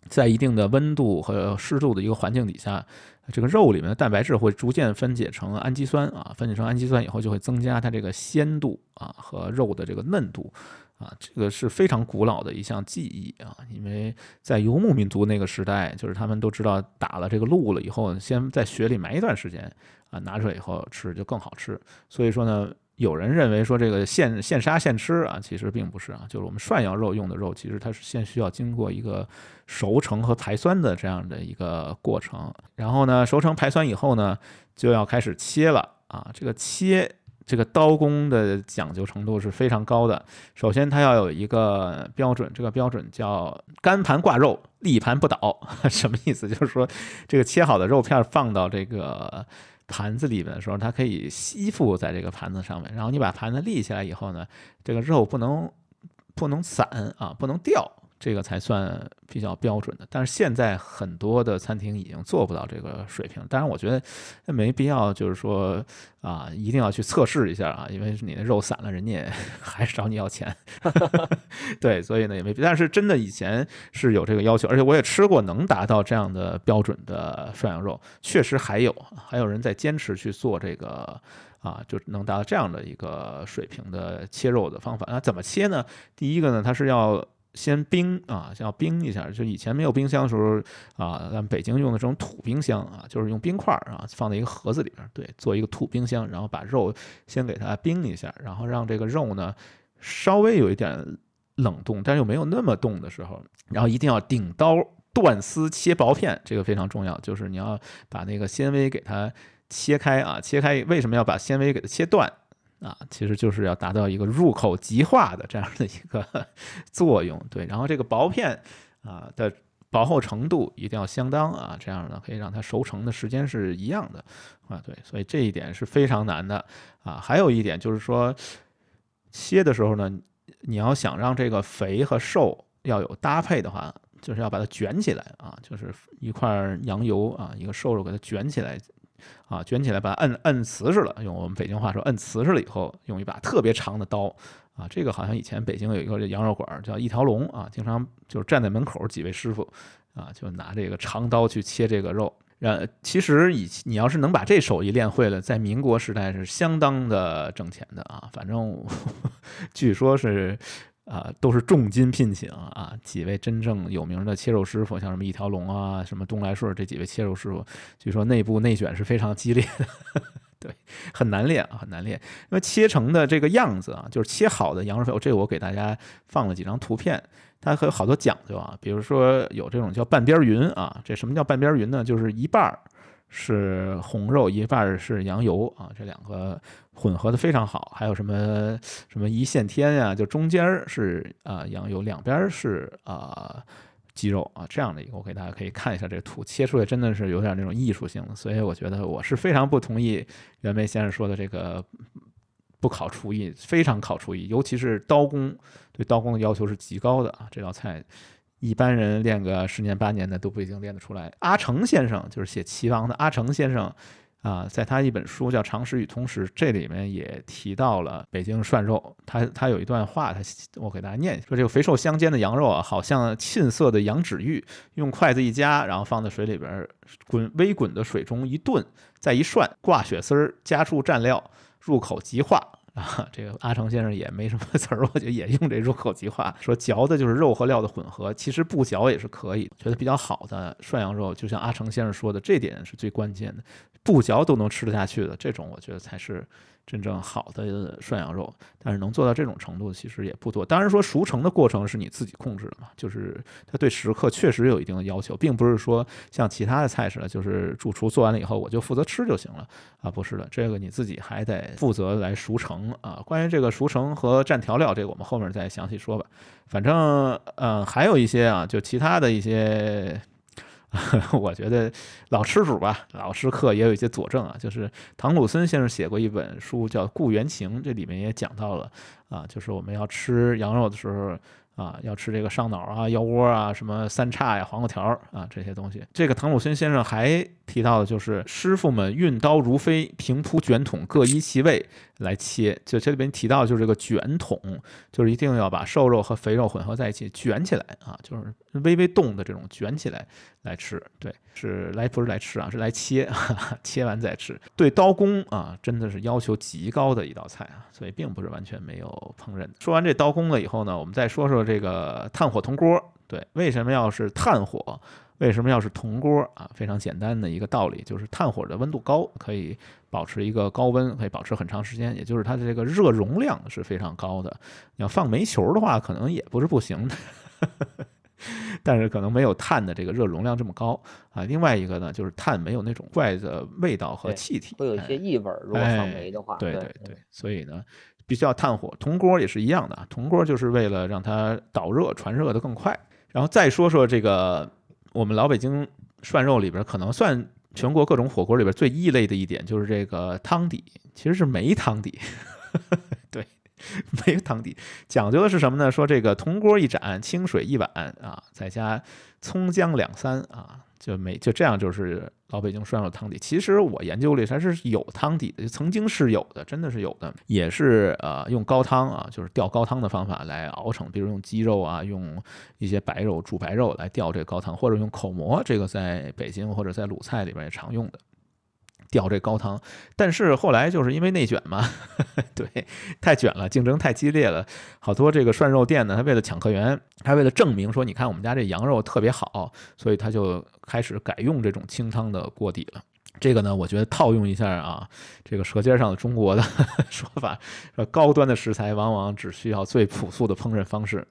在一定的温度和湿度的一个环境底下，这个肉里面的蛋白质会逐渐分解成氨基酸啊，分解成氨基酸以后就会增加它这个鲜度啊和肉的这个嫩度啊，这个是非常古老的一项技艺啊，因为在游牧民族那个时代，就是他们都知道打了这个鹿了以后，先在雪里埋一段时间。啊，拿出来以后吃就更好吃。所以说呢，有人认为说这个现现杀现吃啊，其实并不是啊，就是我们涮羊肉用的肉，其实它是先需要经过一个熟成和排酸的这样的一个过程。然后呢，熟成排酸以后呢，就要开始切了啊。这个切这个刀工的讲究程度是非常高的。首先，它要有一个标准，这个标准叫干盘挂肉，立盘不倒。什么意思？就是说这个切好的肉片放到这个。盘子里面的时候，它可以吸附在这个盘子上面。然后你把盘子立起来以后呢，这个肉不能不能散啊，不能掉。这个才算比较标准的，但是现在很多的餐厅已经做不到这个水平。当然，我觉得没必要，就是说啊，一定要去测试一下啊，因为你的肉散了，人家 还是找你要钱。对，所以呢也没必。但是真的以前是有这个要求，而且我也吃过能达到这样的标准的涮羊肉，确实还有还有人在坚持去做这个啊，就能达到这样的一个水平的切肉的方法。那怎么切呢？第一个呢，它是要。先冰啊，先要冰一下。就以前没有冰箱的时候啊，咱们北京用的这种土冰箱啊，就是用冰块啊放在一个盒子里边，对，做一个土冰箱，然后把肉先给它冰一下，然后让这个肉呢稍微有一点冷冻，但是又没有那么冻的时候，然后一定要顶刀断丝切薄片，这个非常重要，就是你要把那个纤维给它切开啊，切开为什么要把纤维给它切断？啊，其实就是要达到一个入口即化的这样的一个 作用，对。然后这个薄片啊的薄厚程度一定要相当啊，这样呢可以让它熟成的时间是一样的啊，对。所以这一点是非常难的啊。还有一点就是说，切的时候呢，你要想让这个肥和瘦要有搭配的话，就是要把它卷起来啊，就是一块羊油啊，一个瘦肉给它卷起来。啊，卷起来，把它摁摁瓷实了。用我们北京话说，摁瓷实了以后，用一把特别长的刀。啊，这个好像以前北京有一个羊肉馆叫一条龙啊，经常就是站在门口几位师傅啊，就拿这个长刀去切这个肉。然其实以你要是能把这手艺练会了，在民国时代是相当的挣钱的啊。反正 据说是。啊，都是重金聘请啊！几位真正有名的切肉师傅，像什么一条龙啊，什么东来顺这几位切肉师傅，据说内部内卷是非常激烈的，对，很难练啊，很难练。因为切成的这个样子啊，就是切好的羊肉粉，这个我给大家放了几张图片，它还有好多讲究啊。比如说有这种叫半边云啊，这什么叫半边云呢？就是一半儿。是红肉一半是羊油啊，这两个混合的非常好。还有什么什么一线天呀，就中间是啊羊油，两边是啊鸡肉啊，这样的一个，我给大家可以看一下这个图，切出来真的是有点那种艺术性的。所以我觉得我是非常不同意袁枚先生说的这个不考厨艺，非常考厨艺，尤其是刀工，对刀工的要求是极高的啊，这道菜。一般人练个十年八年的都不一定练得出来。阿成先生就是写齐王的阿成先生啊，在他一本书叫《常识与通识》，这里面也提到了北京涮肉。他他有一段话，他我给大家念一下说：这个肥瘦相间的羊肉啊，好像沁色的羊脂玉，用筷子一夹，然后放在水里边滚微滚的水中一炖，再一涮，挂血丝儿，加入蘸料，入口即化。啊，这个阿成先生也没什么词儿，我觉得也用这入口即化，说嚼的就是肉和料的混合，其实不嚼也是可以。觉得比较好的涮羊肉，就像阿成先生说的，这点是最关键的，不嚼都能吃得下去的这种，我觉得才是。真正好的涮羊肉，但是能做到这种程度其实也不多。当然说熟成的过程是你自己控制的嘛，就是它对食客确实有一定的要求，并不是说像其他的菜似的，就是主厨做完了以后我就负责吃就行了啊，不是的，这个你自己还得负责来熟成啊。关于这个熟成和蘸调料，这个我们后面再详细说吧。反正嗯，还有一些啊，就其他的一些。我觉得老吃主吧，老吃客也有一些佐证啊。就是唐鲁孙先生写过一本书叫《故园情》，这里面也讲到了啊，就是我们要吃羊肉的时候。啊，要吃这个上脑啊、腰窝啊、什么三叉呀、黄瓜条啊这些东西。这个唐鲁孙先生还提到的就是师傅们运刀如飞，平铺卷筒各依其位来切。就这里边提到就是这个卷筒，就是一定要把瘦肉和肥肉混合在一起卷起来啊，就是微微动的这种卷起来来吃。对，是来不是来吃啊，是来切，切完再吃。对刀工啊，真的是要求极高的一道菜啊，所以并不是完全没有烹饪。说完这刀工了以后呢，我们再说说。这个炭火铜锅，对，为什么要是炭火？为什么要是铜锅啊？非常简单的一个道理，就是炭火的温度高，可以保持一个高温，可以保持很长时间，也就是它的这个热容量是非常高的。你要放煤球的话，可能也不是不行的，但是可能没有碳的这个热容量这么高啊。另外一个呢，就是碳没有那种怪的味道和气体，会有一些异味。如果放煤的话，对对对，所以呢。必须要炭火，铜锅也是一样的，铜锅就是为了让它导热传热的更快。然后再说说这个，我们老北京涮肉里边可能算全国各种火锅里边最异类的一点就是这个汤底其实是没汤底，对，没有汤底，讲究的是什么呢？说这个铜锅一盏，清水一碗啊，再加葱姜两三啊。就没就这样，就是老北京涮肉汤底。其实我研究了，它是有汤底的，曾经是有的，真的是有的，也是呃用高汤啊，就是吊高汤的方法来熬成，比如用鸡肉啊，用一些白肉煮白肉来吊这个高汤，或者用口蘑，这个在北京或者在鲁菜里边也常用的。吊这高汤，但是后来就是因为内卷嘛，对，太卷了，竞争太激烈了，好多这个涮肉店呢，他为了抢客源，他为了证明说，你看我们家这羊肉特别好，所以他就开始改用这种清汤的锅底了。这个呢，我觉得套用一下啊，这个舌尖上的中国的 说法，说高端的食材往往只需要最朴素的烹饪方式。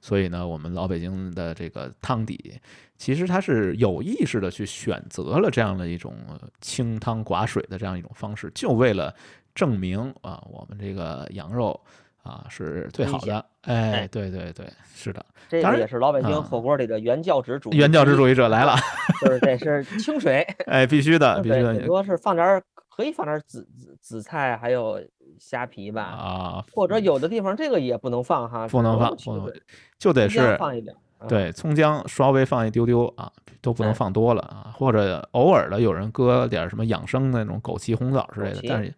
所以呢，我们老北京的这个汤底，其实它是有意识的去选择了这样的一种清汤寡水的这样一种方式，就为了证明啊，我们这个羊肉啊是最好的。哎，对对对，是的，这个也是老北京火锅里的原教旨主义。原教旨主义者来了，就是这是清水。哎，必须的，必须的。顶多是放点可以放点紫紫紫菜，还有。虾皮吧啊，或者有的地方这个也不能放哈，不能放，不能就得是放一点，对，葱姜稍微放一丢丢啊，都不能放多了啊，或者偶尔的有人搁点什么养生那种枸杞、红枣之类的，但是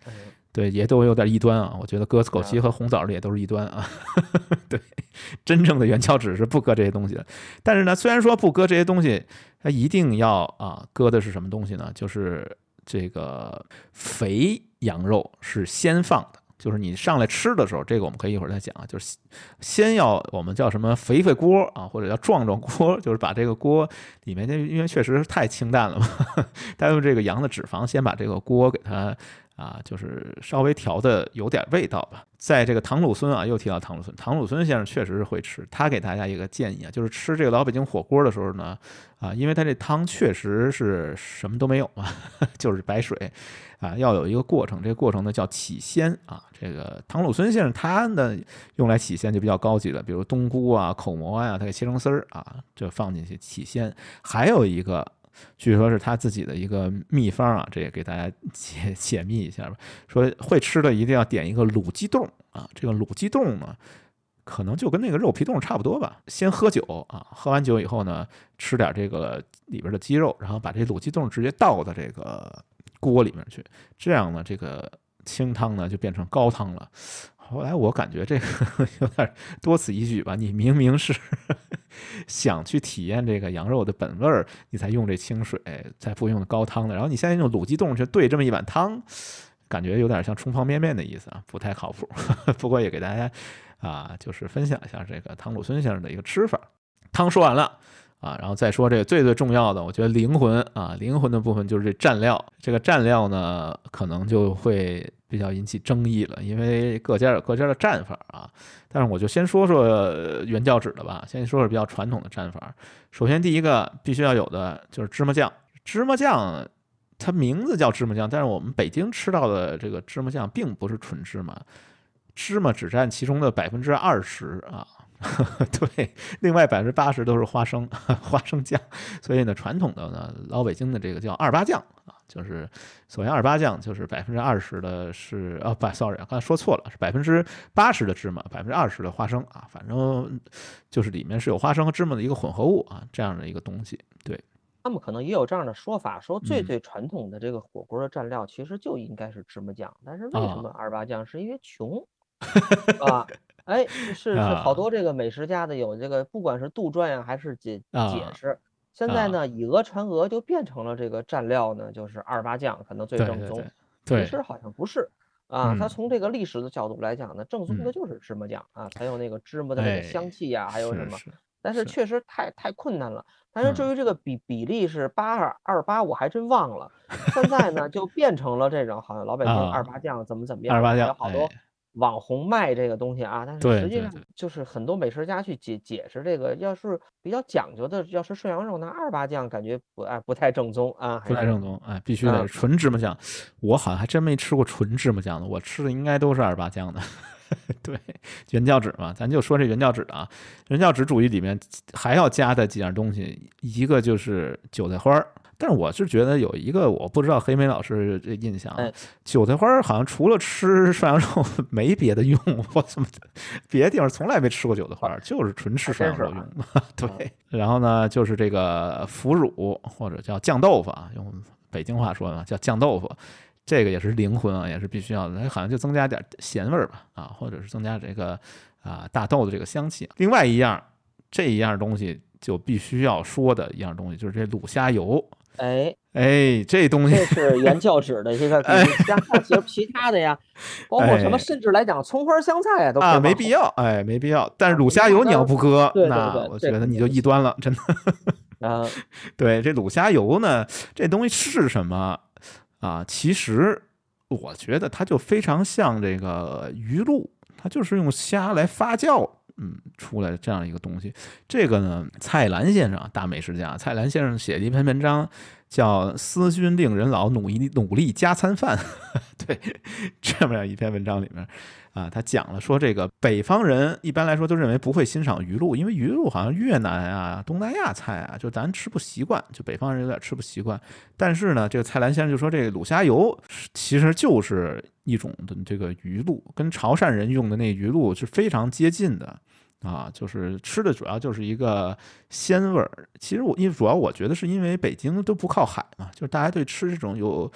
对也都有点异端啊，我觉得搁枸杞和红枣的也都是异端啊，对，真正的原教旨是不搁这些东西的，但是呢，虽然说不搁这些东西，它一定要啊，搁的是什么东西呢？就是这个肥。羊肉是先放的，就是你上来吃的时候，这个我们可以一会儿再讲啊。就是先要我们叫什么肥肥锅啊，或者叫壮壮锅，就是把这个锅里面，因为确实是太清淡了嘛，他用这个羊的脂肪先把这个锅给它啊，就是稍微调的有点味道吧。在这个唐鲁孙啊，又提到唐鲁孙，唐鲁孙先生确实是会吃，他给大家一个建议啊，就是吃这个老北京火锅的时候呢，啊，因为他这汤确实是什么都没有嘛，就是白水。啊，要有一个过程，这个过程呢叫起鲜啊。这个唐鲁孙先生他呢用来起鲜就比较高级了，比如冬菇啊、口蘑呀，他给切成丝儿啊，就放进去起鲜。还有一个，据说是他自己的一个秘方啊，这也给大家解解密一下吧。说会吃的一定要点一个卤鸡冻啊，这个卤鸡冻呢，可能就跟那个肉皮冻差不多吧。先喝酒啊，喝完酒以后呢，吃点这个里边的鸡肉，然后把这卤鸡冻直接倒到这个。锅里面去，这样呢，这个清汤呢就变成高汤了。后来我感觉这个 有点多此一举吧。你明明是 想去体验这个羊肉的本味儿，你才用这清水，才不用高汤的。然后你现在用卤鸡冻去兑这么一碗汤，感觉有点像冲方便面的意思啊，不太靠谱。不过也给大家啊，就是分享一下这个汤鲁孙先生的一个吃法。汤说完了。啊，然后再说这个最最重要的，我觉得灵魂啊，灵魂的部分就是这蘸料。这个蘸料呢，可能就会比较引起争议了，因为各家有各家的战法啊。但是我就先说说原教旨的吧，先说说比较传统的战法。首先第一个必须要有的就是芝麻酱。芝麻酱它名字叫芝麻酱，但是我们北京吃到的这个芝麻酱并不是纯芝麻，芝麻只占其中的百分之二十啊。对，另外百分之八十都是花生，花生酱。所以呢，传统的呢，老北京的这个叫二八酱啊，就是所谓二八酱，就是百分之二十的是啊，不，sorry，刚才说错了，是百分之八十的芝麻，百分之二十的花生啊，反正就是里面是有花生和芝麻的一个混合物啊，这样的一个东西。对，他们可能也有这样的说法，说最最传统的这个火锅的蘸料其实就应该是芝麻酱，但是为什么二八酱？是因为穷啊。哎，是是好多这个美食家的有这个，不管是杜撰呀，还是解解释。现在呢，以讹传讹，就变成了这个蘸料呢，就是二八酱可能最正宗。其实好像不是啊，它从这个历史的角度来讲呢，正宗的就是芝麻酱啊，才有那个芝麻的那个香气呀，还有什么。但是确实太太困难了。但是至于这个比比例是八二二八，我还真忘了。现在呢，就变成了这种好像老百姓二八酱怎么怎么样，二八酱好多。网红卖这个东西啊，但是实际上就是很多美食家去解解释这个，要是比较讲究的，要是涮羊肉，那二八酱感觉不哎不太正宗啊，不太正宗哎，必须得纯芝麻酱。我好像还真没吃过纯芝麻酱的，我吃的应该都是二八酱的。对，原教旨嘛，咱就说这原教旨的啊。原教旨主义里面还要加的几样东西，一个就是韭菜花儿。但是我是觉得有一个我不知道黑莓老师这印象，韭菜花好像除了吃涮羊肉 没别的用，我怎么别的地方从来没吃过韭菜花，就是纯吃涮羊肉用。对，然后呢，就是这个腐乳或者叫酱豆腐啊，用北京话说呢叫酱豆腐。这个也是灵魂啊，也是必须要的。好像就增加点咸味儿吧，啊，或者是增加这个啊大豆的这个香气。另外一样，这一样东西就必须要说的一样东西，就是这卤虾油。哎哎，这东西这是原教旨的这个，加上其实其他的呀，包括什么，甚至来讲葱花香菜啊，都啊没必要，哎没必要。但是卤虾油你要不搁，那我觉得你就异端了，真的。啊，对这卤虾油呢，这东西是什么？啊，其实我觉得它就非常像这个鱼露，它就是用虾来发酵，嗯，出来这样一个东西。这个呢，蔡澜先生，大美食家，蔡澜先生写了一篇文章。叫“思君令人老，努力努力加餐饭”，对，这么样一篇文章里面，啊，他讲了说，这个北方人一般来说都认为不会欣赏鱼露，因为鱼露好像越南啊、东南亚菜啊，就咱吃不习惯，就北方人有点吃不习惯。但是呢，这个蔡澜先生就说，这个卤虾油其实就是一种的这个鱼露，跟潮汕人用的那鱼露是非常接近的。啊，就是吃的主要就是一个鲜味儿。其实我因为主要我觉得是因为北京都不靠海嘛，就是大家对吃这种有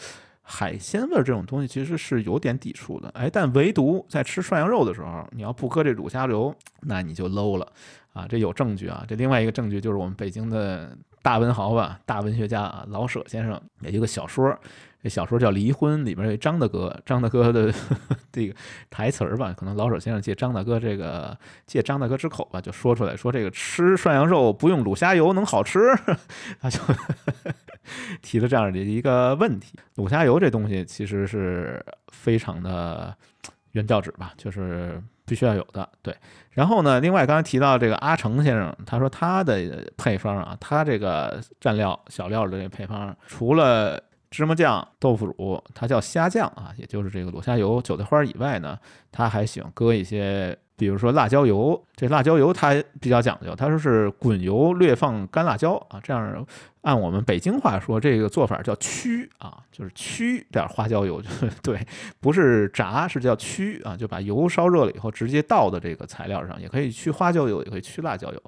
海鲜味儿这种东西其实是有点抵触的。哎，但唯独在吃涮羊肉的时候，你要不搁这卤虾流，那你就 low 了啊！这有证据啊。这另外一个证据就是我们北京的大文豪吧，大文学家啊，老舍先生的一个小说。这小说叫《离婚》，里边有张大哥，张大哥的 这个台词儿吧，可能老舍先生借张大哥这个借张大哥之口吧，就说出来说这个吃涮羊肉不用卤虾油能好吃，他就 提了这样的一个问题。卤虾油这东西其实是非常的原教旨吧，就是必须要有的。对，然后呢，另外刚才提到这个阿成先生，他说他的配方啊，他这个蘸料小料的这个配方，除了芝麻酱、豆腐乳，它叫虾酱啊，也就是这个卤虾油、韭菜花以外呢，他还喜欢搁一些，比如说辣椒油。这辣椒油它比较讲究，它说是滚油略放干辣椒啊，这样按我们北京话说，这个做法叫曲啊，就是曲点花椒油，对，不是炸，是叫曲啊，就把油烧热了以后直接倒到这个材料上，也可以去花椒油，也可以去辣椒油。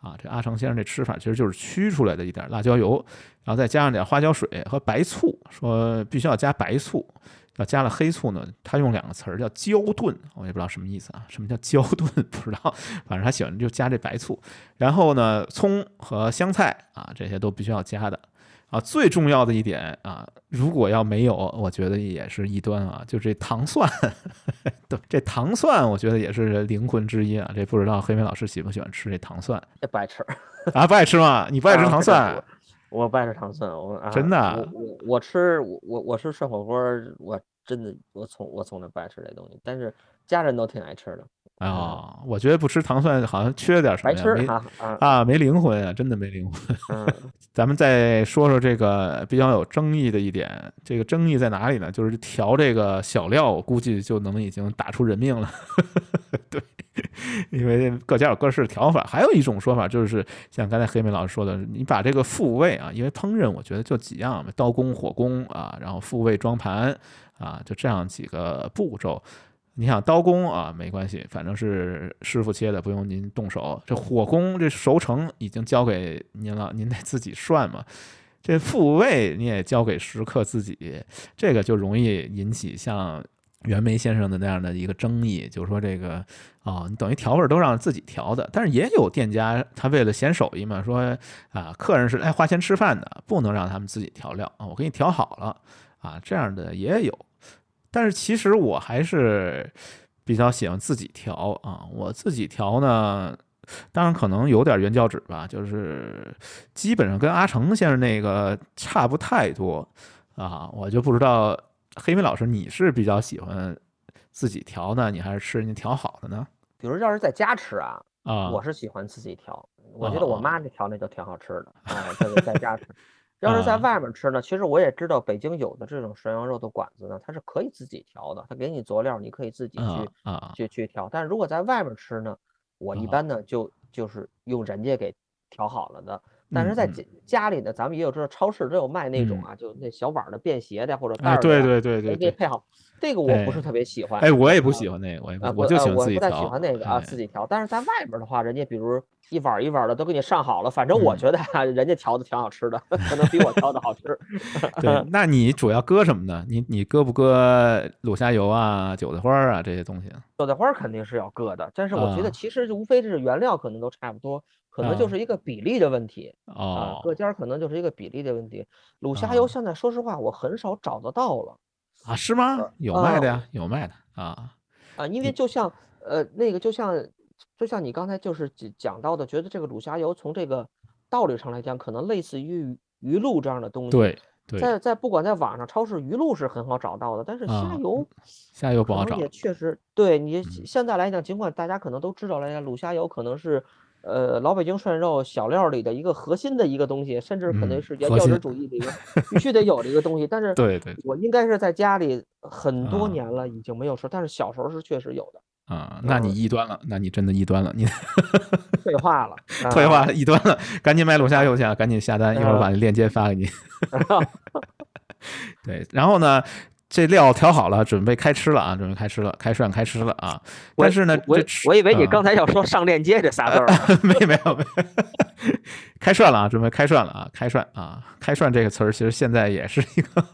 啊，这阿成先生这吃法其实就是驱出来的一点辣椒油，然后再加上点花椒水和白醋，说必须要加白醋，要加了黑醋呢，他用两个词儿叫焦炖，我也不知道什么意思啊，什么叫焦炖 不知道，反正他喜欢就加这白醋，然后呢，葱和香菜啊这些都必须要加的。啊，最重要的一点啊，如果要没有，我觉得也是异端啊，就这糖蒜，对，这糖蒜我觉得也是灵魂之一啊。这不知道黑莓老师喜不喜欢吃这糖蒜？不爱吃 啊，不爱吃吗？你不爱吃糖蒜？我不爱吃糖蒜，我啊真的，我我吃我我我吃涮火锅，我真的我从我从来不爱吃这东西，但是家人都挺爱吃的。啊，我觉得不吃糖蒜好像缺了点什么呀？没啊，没灵魂啊，真的没灵魂。咱们再说说这个比较有争议的一点，这个争议在哪里呢？就是调这个小料，我估计就能已经打出人命了。对，因为各家有各式调法。还有一种说法就是像刚才黑妹老师说的，你把这个复位啊，因为烹饪我觉得就几样嘛，刀工、火工啊，然后复位、装盘啊，就这样几个步骤。你想刀工啊，没关系，反正是师傅切的，不用您动手。这火工这熟成已经交给您了，您得自己涮嘛。这复位你也交给食客自己，这个就容易引起像袁枚先生的那样的一个争议，就是说这个啊，你等于调味都让自己调的。但是也有店家他为了显手艺嘛，说啊，客人是来花钱吃饭的，不能让他们自己调料啊，我给你调好了啊，这样的也有。但是其实我还是比较喜欢自己调啊，我自己调呢，当然可能有点原教旨吧，就是基本上跟阿成先生那个差不太多啊，我就不知道黑米老师你是比较喜欢自己调呢，你还是吃人家调好的呢？比如要是在家吃啊，啊，我是喜欢自己调，我觉得我妈那调那就挺好吃的啊，就是在家吃。要是在外面吃呢，其实我也知道北京有的这种涮羊肉的馆子呢，它是可以自己调的，它给你佐料，你可以自己去去去调。但是如果在外面吃呢，我一般呢就就是用人家给调好了的，但是在家家里呢，咱们也有知道，超市都有卖那种啊，就那小碗的便携的或者袋儿的，对对对对，可以配好。这个我不是特别喜欢。哎，我也不喜欢那个，我也我就喜欢自己调。我不太喜欢那个啊，自己调。但是在外边的话，人家比如一碗一碗的都给你上好了，反正我觉得啊，人家调的挺好吃的，可能比我调的好吃。对，那你主要搁什么呢？你你搁不搁卤虾油啊、韭菜花啊这些东西？韭菜花肯定是要搁的，但是我觉得其实无非是原料可能都差不多，可能就是一个比例的问题啊。各家可能就是一个比例的问题。卤虾油现在说实话，我很少找得到了。啊，是吗？有卖的呀，有卖的啊啊！因为就像呃，那个就像就像你刚才就是讲到的，觉得这个卤虾油从这个道理上来讲，可能类似于鱼露这样的东西。对，在在不管在网上超市鱼露是很好找到的，但是虾油虾油不好找。也确实，对你现在来讲，尽管大家可能都知道了呀，卤虾油可能是。呃，老北京涮肉小料里的一个核心的一个东西，甚至可能是原教旨主义里面必须得有的一个东西。但是，对对，我应该是在家里很多年了，已经没有吃，但是小时候是确实有的。啊，那你异端了，那你真的异端了，你 退化了，退化了，异端了，赶紧买龙虾肉去啊，赶紧下单，一会儿把链接发给你。对，然后呢？这料调好了，准备开吃了啊！准备开吃了，开涮开吃了啊！但是呢，我我以为你刚才要说上链接这仨字儿，没没有没有，开涮了啊！准备开涮了啊！开涮啊！开涮这个词儿其实现在也是一个，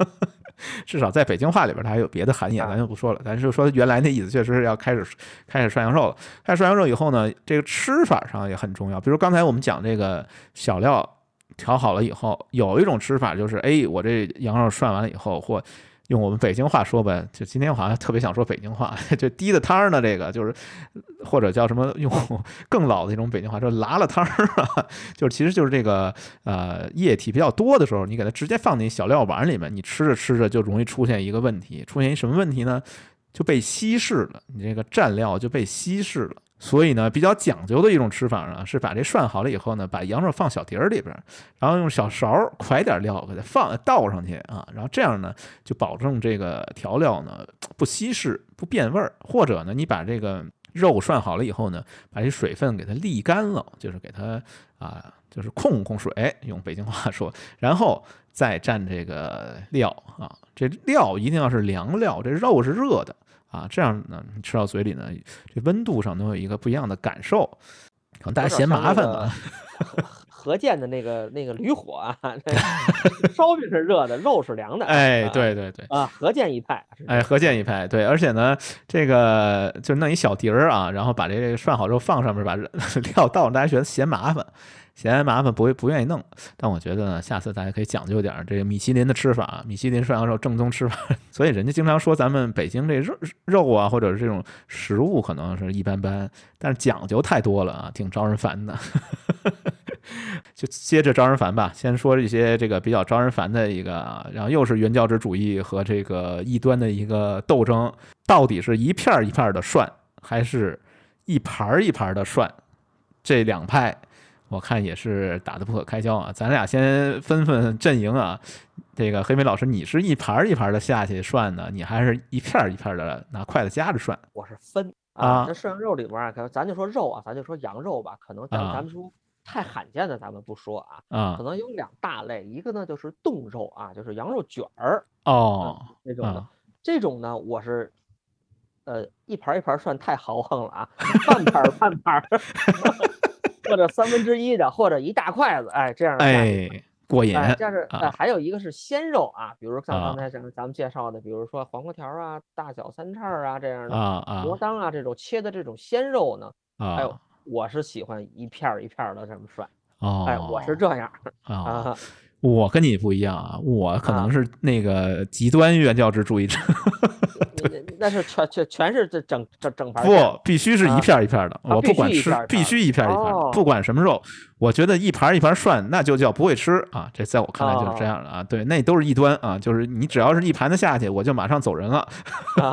至少在北京话里边它还有别的含义，咱就不说了。咱就说原来那意思，确实是要开始开始涮羊肉了。开始涮羊肉以后呢，这个吃法上也很重要。比如刚才我们讲这个小料调好了以后，有一种吃法就是，哎，我这羊肉涮完了以后或。用我们北京话说呗，就今天我好像特别想说北京话，就滴的汤儿呢，这个就是或者叫什么用更老的一种北京话，说拉了汤儿啊，就是其实就是这个呃液体比较多的时候，你给它直接放进小料碗里面，你吃着吃着就容易出现一个问题，出现一什么问题呢？就被稀释了，你这个蘸料就被稀释了。所以呢，比较讲究的一种吃法呢，是把这涮好了以后呢，把羊肉放小碟儿里边，然后用小勺㧟点料给它放倒上去啊，然后这样呢，就保证这个调料呢不稀释、不变味儿。或者呢，你把这个肉涮好了以后呢，把这水分给它沥干了，就是给它啊，就是控控水，用北京话说，然后再蘸这个料啊，这料一定要是凉料，这肉是热的。啊，这样呢，你吃到嘴里呢，这温度上能有一个不一样的感受。可能大家嫌麻烦吧？何建的那个那个驴火啊，烧饼是热的，肉是凉的。哎，对对对，啊，何建一派。哎，何建一派，对，而且呢，这个就弄一小碟儿啊，然后把这个涮好之后放上面，把料倒，大家觉得嫌麻烦。嫌麻烦不会不愿意弄，但我觉得呢，下次大家可以讲究点这个米其林的吃法，米其林涮羊肉正宗吃法。所以人家经常说咱们北京这肉肉啊，或者是这种食物可能是一般般，但是讲究太多了啊，挺招人烦的。就接着招人烦吧，先说一些这个比较招人烦的一个，然后又是原教旨主义和这个异端的一个斗争，到底是一片一片的涮，还是一盘一盘的涮？这两派。我看也是打得不可开交啊！咱俩先分分阵营啊。这个黑莓老师，你是一盘一盘的下去涮呢，你还是一片一片的拿筷子夹着涮？我是分啊。这涮羊肉里边啊，咱就说肉啊，咱就说羊肉吧。可能咱咱们说太罕见的，咱们不说啊。啊。可能有两大类，一个呢就是冻肉啊，就是羊肉卷儿哦那种的。这种呢，我是呃一盘一盘涮太豪横了啊，半盘半盘。或者三分之一的，或者一大筷子，哎，这样哎过瘾。这是呃，还有一个是鲜肉啊，比如像刚才咱咱们介绍的，比如说黄瓜条啊、大小三叉啊这样的啊啊，罗当啊这种切的这种鲜肉呢，哎呦，我是喜欢一片一片的这么涮。哦，哎，我是这样 啊。我跟你不一样啊，我可能是那个极端原教旨主义者。那是全全全是这整整整盘。不，必须是一片一片的。我不管吃，必须一片一片，不管什么肉。我觉得一盘一盘涮，那就叫不会吃啊！这在我看来就是这样的啊。对，那都是异端啊。就是你只要是一盘子下去，我就马上走人了，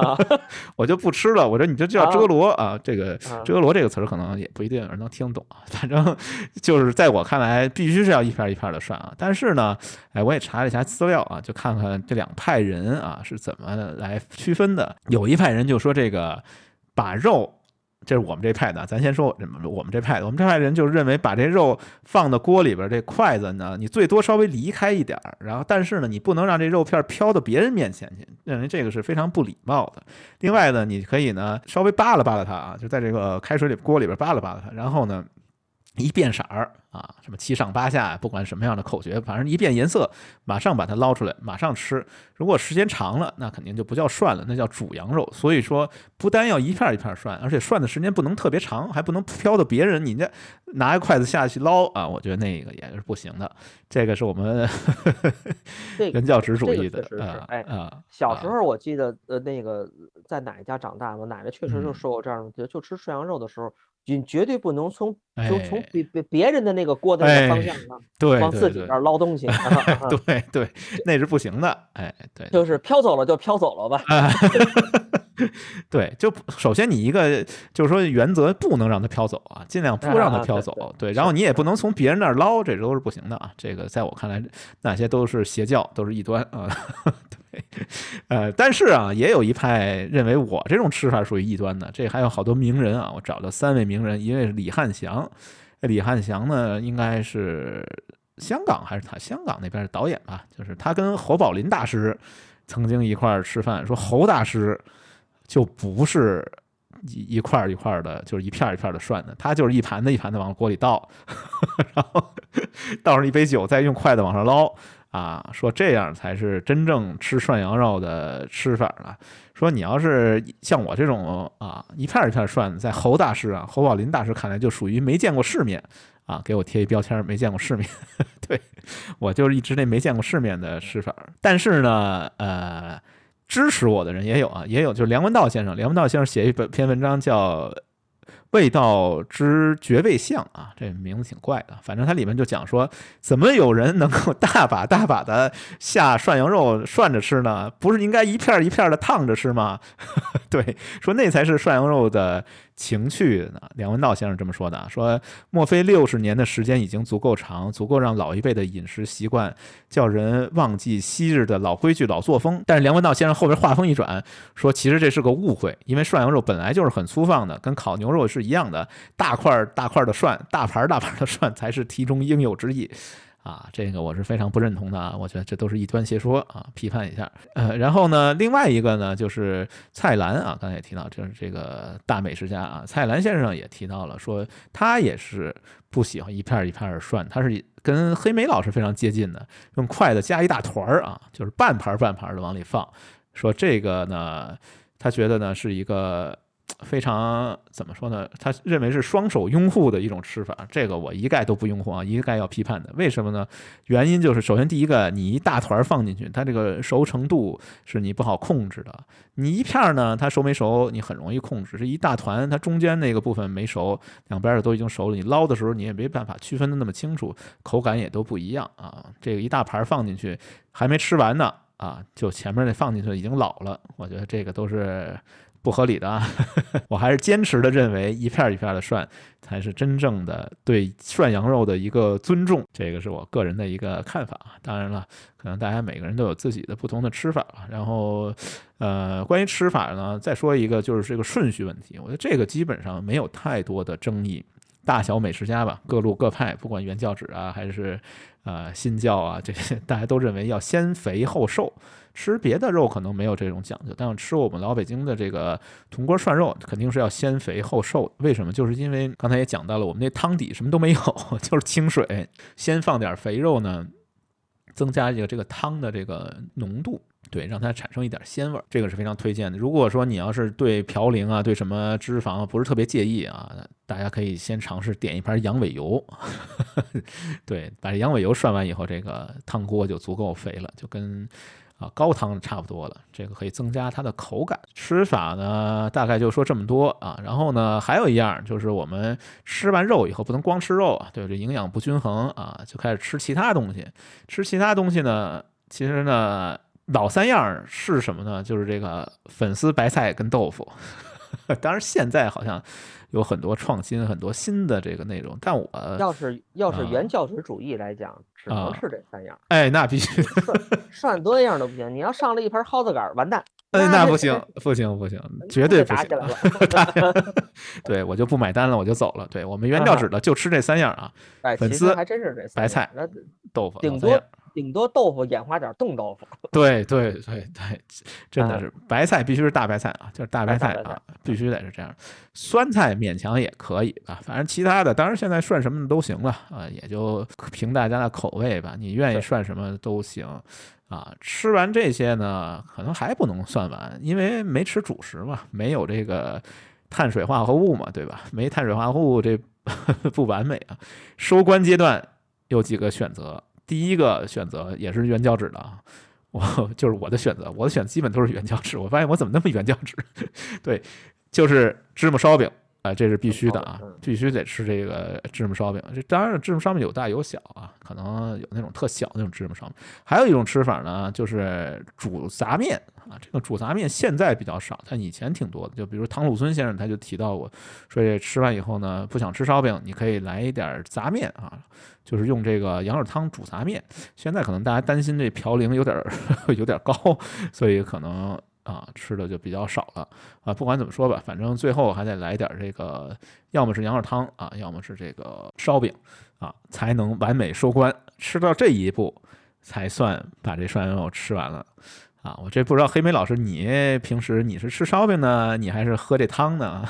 我就不吃了。我说你这叫遮罗啊，这个遮罗这个词儿可能也不一定有人能听懂啊。反正就是在我看来，必须是要一片一片的涮啊。但是呢，哎，我也查了一下资料啊，就看看这两派人啊是怎么来区分的。有一派人就说这个把肉这是我们这派的，咱先说我们我们这派的，我们这派的人就认为把这肉放到锅里边，这筷子呢，你最多稍微离开一点儿，然后但是呢，你不能让这肉片飘到别人面前去，认为这个是非常不礼貌的。另外呢，你可以呢稍微扒拉扒拉它啊，就在这个开水里锅里边扒拉扒拉它，然后呢。一变色儿啊，什么七上八下，不管什么样的口诀，反正一变颜色，马上把它捞出来，马上吃。如果时间长了，那肯定就不叫涮了，那叫煮羊肉。所以说，不单要一片一片涮，而且涮的时间不能特别长，还不能飘到别人。你这拿一筷子下去捞啊，我觉得那个也是不行的。这个是我们 原 教旨主义的啊。哎啊，小时候我记得呃，那个在奶奶家长大，我奶奶确实就说过这样的，就吃涮羊肉的时候。你绝对不能从就从别别别人的那个锅的那个方向啊，对，往自己那儿捞东西，对对，那是不行的，哎，对，就是飘走了就飘走了吧，对，就首先你一个就是说原则不能让它飘走啊，尽量不让它飘走，对，然后你也不能从别人那儿捞，这都是不行的啊，这个在我看来那些都是邪教，都是异端啊。呃，但是啊，也有一派认为我这种吃法属于异端的。这还有好多名人啊，我找了三位名人，一位是李汉祥。李汉祥呢，应该是香港还是他香港那边的导演吧？就是他跟侯宝林大师曾经一块儿吃饭，说侯大师就不是一一块儿一块儿的，就是一片一片的涮的，他就是一盘子一盘子往锅里倒，然后倒上一杯酒，再用筷子往上捞。啊，说这样才是真正吃涮羊肉的吃法了。说你要是像我这种啊，一片一片涮，在侯大师啊，侯宝林大师看来就属于没见过世面啊，给我贴一标签，没见过世面。对我就是一直那没见过世面的吃法。但是呢，呃，支持我的人也有啊，也有，就是梁文道先生，梁文道先生写一本篇文章叫。味道之绝味相啊，这名字挺怪的。反正它里面就讲说，怎么有人能够大把大把的下涮羊肉涮着吃呢？不是应该一片一片的烫着吃吗？对，说那才是涮羊肉的。情趣呢？梁文道先生这么说的，说莫非六十年的时间已经足够长，足够让老一辈的饮食习惯叫人忘记昔日的老规矩、老作风？但是梁文道先生后边话锋一转，说其实这是个误会，因为涮羊肉本来就是很粗放的，跟烤牛肉是一样的，大块大块的涮，大盘大盘的涮才是题中应有之意。啊，这个我是非常不认同的啊！我觉得这都是异端邪说啊，批判一下。呃，然后呢，另外一个呢，就是蔡澜啊，刚才也提到，就是这个大美食家啊，蔡澜先生也提到了，说他也是不喜欢一片一片的涮，他是跟黑莓老师非常接近的，用筷子夹一大团儿啊，就是半盘半盘的往里放，说这个呢，他觉得呢是一个。非常怎么说呢？他认为是双手拥护的一种吃法，这个我一概都不拥护啊，一概要批判的。为什么呢？原因就是，首先第一个，你一大团放进去，它这个熟成度是你不好控制的。你一片儿呢，它熟没熟，你很容易控制；是一大团，它中间那个部分没熟，两边的都已经熟了，你捞的时候你也没办法区分的那么清楚，口感也都不一样啊。这个一大盘放进去，还没吃完呢啊，就前面那放进去已经老了，我觉得这个都是。不合理的啊！我还是坚持的认为，一片一片的涮才是真正的对涮羊肉的一个尊重。这个是我个人的一个看法啊。当然了，可能大家每个人都有自己的不同的吃法吧然后，呃，关于吃法呢，再说一个就是这个顺序问题。我觉得这个基本上没有太多的争议。大小美食家吧，各路各派，不管原教旨啊还是呃新教啊，这些 大家都认为要先肥后瘦。吃别的肉可能没有这种讲究，但是吃我们老北京的这个铜锅涮肉，肯定是要先肥后瘦。为什么？就是因为刚才也讲到了，我们那汤底什么都没有，就是清水，先放点肥肉呢，增加一个这个汤的这个浓度，对，让它产生一点鲜味儿，这个是非常推荐的。如果说你要是对嘌呤啊，对什么脂肪不是特别介意啊，大家可以先尝试点一盘羊尾油，对，把这羊尾油涮完以后，这个汤锅就足够肥了，就跟。啊，高汤差不多了，这个可以增加它的口感。吃法呢，大概就说这么多啊。然后呢，还有一样就是我们吃完肉以后不能光吃肉啊，对这营养不均衡啊，就开始吃其他东西。吃其他东西呢，其实呢，老三样是什么呢？就是这个粉丝、白菜跟豆腐。当然现在好像。有很多创新，很多新的这个内容，但我要是要是原教旨主义来讲，只能是这三样。哎，那必须 涮多样都不行。你要上了一盘蒿子杆，完蛋。哎，那不行，不行，不行，绝对不行。对我就不买单了，我就走了。对我们原教旨的就吃这三样啊，粉丝还真是这白菜、豆腐，顶多顶多豆腐演化点冻豆腐。对对对对，真的是白菜必须是大白菜啊，就是大白菜啊，必须得是这样。酸菜勉强也可以吧，反正其他的当然现在涮什么的都行了啊，也就凭大家的口味吧，你愿意涮什么都行。啊，吃完这些呢，可能还不能算完，因为没吃主食嘛，没有这个碳水化合物嘛，对吧？没碳水化合物这 不完美啊。收官阶段有几个选择，第一个选择也是原教旨的啊，我就是我的选择，我的选基本都是原教旨。我发现我怎么那么原教旨？对，就是芝麻烧饼。啊，这是必须的啊，必须得吃这个芝麻烧饼。这当然，芝麻烧饼有大有小啊，可能有那种特小那种芝麻烧饼。还有一种吃法呢，就是煮杂面啊。这个煮杂面现在比较少，但以前挺多的。就比如唐鲁孙先生他就提到过，说这吃完以后呢，不想吃烧饼，你可以来一点杂面啊，就是用这个羊肉汤煮杂面。现在可能大家担心这嘌呤有点 有点高，所以可能。啊，吃的就比较少了啊。不管怎么说吧，反正最后还得来点这个，要么是羊肉汤啊，要么是这个烧饼啊，才能完美收官。吃到这一步，才算把这涮羊肉吃完了啊。我这不知道黑莓老师，你平时你是吃烧饼呢，你还是喝这汤呢？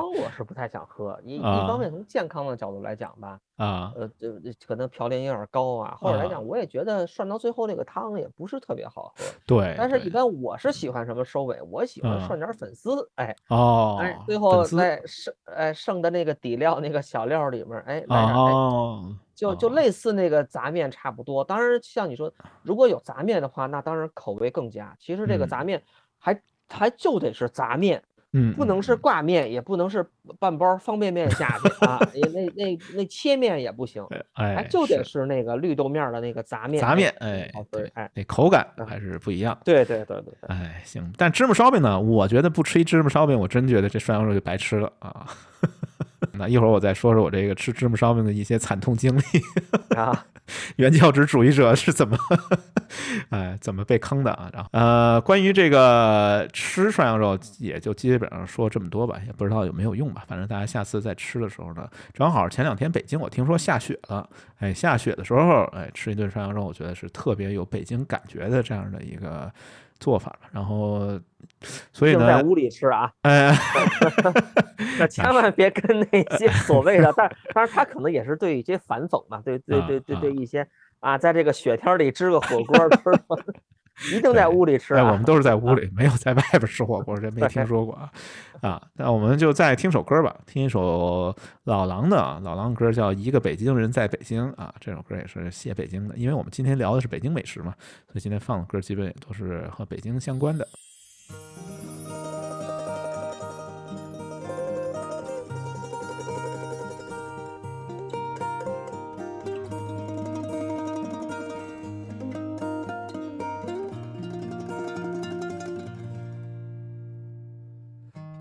汤我是不太想喝，一一方面从健康的角度来讲吧，啊，呃，这可能嘌呤有点高啊，或者来讲，我也觉得涮到最后那个汤也不是特别好喝。对，但是一般。我是喜欢什么收尾，我喜欢涮点粉丝，哎，哦，哎，最后在剩哎剩的那个底料那个小料里面，哎，来点，哦，就就类似那个杂面差不多。当然，像你说，如果有杂面的话，那当然口味更佳。其实这个杂面还还就得是杂面。嗯，不能是挂面，也不能是半包方便面下去啊，那那那切面也不行，哎，就得是那个绿豆面的那个杂面，杂面，哎，对，哎，那口感还是不一样。对对对对，哎，行，但芝麻烧饼呢？我觉得不吃一芝麻烧饼，我真觉得这涮羊肉就白吃了啊。那一会儿我再说说我这个吃芝麻烧饼的一些惨痛经历 啊。原教旨主义者是怎么，哎，怎么被坑的啊？然后，呃，关于这个吃涮羊肉，也就基本上说这么多吧，也不知道有没有用吧。反正大家下次再吃的时候呢，正好前两天北京我听说下雪了，哎，下雪的时候，哎，吃一顿涮羊肉，我觉得是特别有北京感觉的这样的一个做法。然后，所以呢，在屋里吃啊，哎，那千万别跟那些所谓的，但当然他可能也是对一些反讽嘛，对对对对对一些啊，在这个雪天里支个火锅吃，一定在屋里吃。哎，我们都是在屋里，没有在外边吃火锅，这没听说过啊。啊，那我们就再听首歌吧，听一首老狼的啊老狼歌，叫《一个北京人在北京》啊。这首歌也是写北京的，因为我们今天聊的是北京美食嘛，所以今天放的歌基本也都是和北京相关的。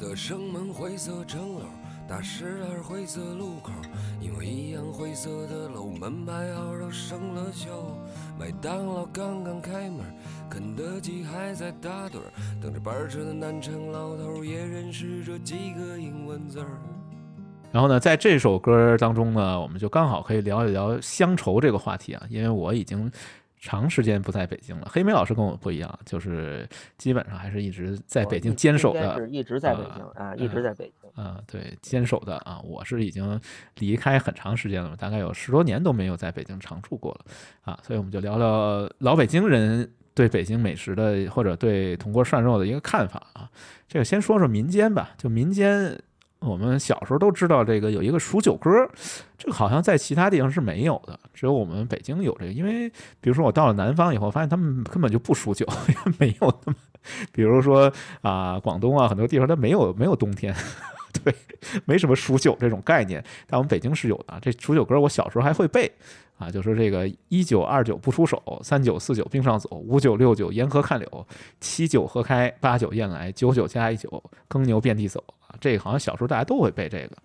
的生门灰色城楼，大十二灰色路口，因为一样灰色的楼，门牌号都生了锈。麦当劳刚刚开门，肯德基还在打盹，等着班车的南城老头也认识这几个英文字儿。然后呢，在这首歌当中呢，我们就刚好可以聊一聊乡愁这个话题啊，因为我已经。长时间不在北京了。黑莓老师跟我不一样，就是基本上还是一直在北京坚守的，是一直在北京啊，一直在北京啊，对，坚守的啊。我是已经离开很长时间了，大概有十多年都没有在北京常住过了啊。所以我们就聊聊老北京人对北京美食的或者对铜锅涮肉的一个看法啊。这个先说说民间吧，就民间。我们小时候都知道这个有一个数九歌，这个好像在其他地方是没有的，只有我们北京有这个。因为比如说我到了南方以后，发现他们根本就不数酒，没有那么，比如说啊，广东啊，很多地方它没有没有冬天，对，没什么数九这种概念。但我们北京是有的。这数九歌我小时候还会背啊，就说这个一九二九不出手，三九四九冰上走，五九六九沿河看柳，七九河开，八九雁来，九九加一九，耕牛遍地走。这个好像小时候大家都会背这个，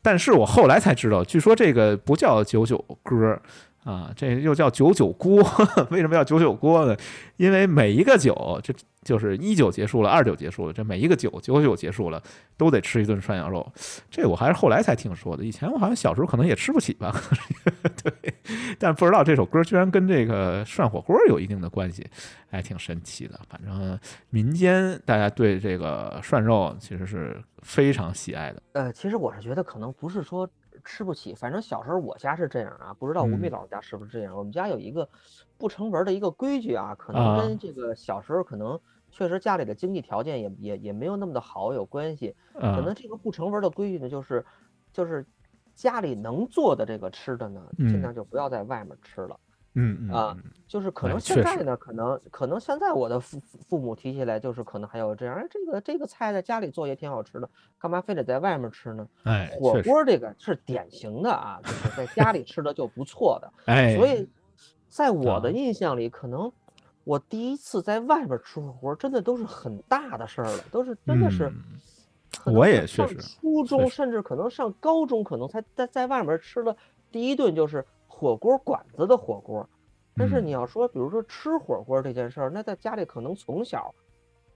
但是我后来才知道，据说这个不叫九九歌啊，这又叫九九锅，为什么要九九锅呢？因为每一个酒，这就是一九结束了，二九结束了，这每一个九九九结束了，都得吃一顿涮羊肉。这我还是后来才听说的，以前我好像小时候可能也吃不起吧。对，但不知道这首歌居然跟这个涮火锅有一定的关系，还挺神奇的。反正民间大家对这个涮肉其实是非常喜爱的。呃，其实我是觉得可能不是说。吃不起，反正小时候我家是这样啊，不知道吴宓老师家是不是这样。我们家有一个不成文的一个规矩啊，可能跟这个小时候可能确实家里的经济条件也也也没有那么的好有关系。可能这个不成文的规矩呢，就是就是家里能做的这个吃的呢，尽量就不要在外面吃了。嗯啊，就是可能现在呢，可能可能现在我的父父母提起来，就是可能还有这样，哎，这个这个菜在家里做也挺好吃的，干嘛非得在外面吃呢？哎，火锅这个是典型的啊，就是在家里吃的就不错的。哎，所以在我的印象里，可能我第一次在外边吃火锅，真的都是很大的事儿了，都是真的是。我也确实。初中甚至可能上高中，可能才在在外面吃了第一顿就是。火锅馆子的火锅，但是你要说，比如说吃火锅这件事儿，那在家里可能从小，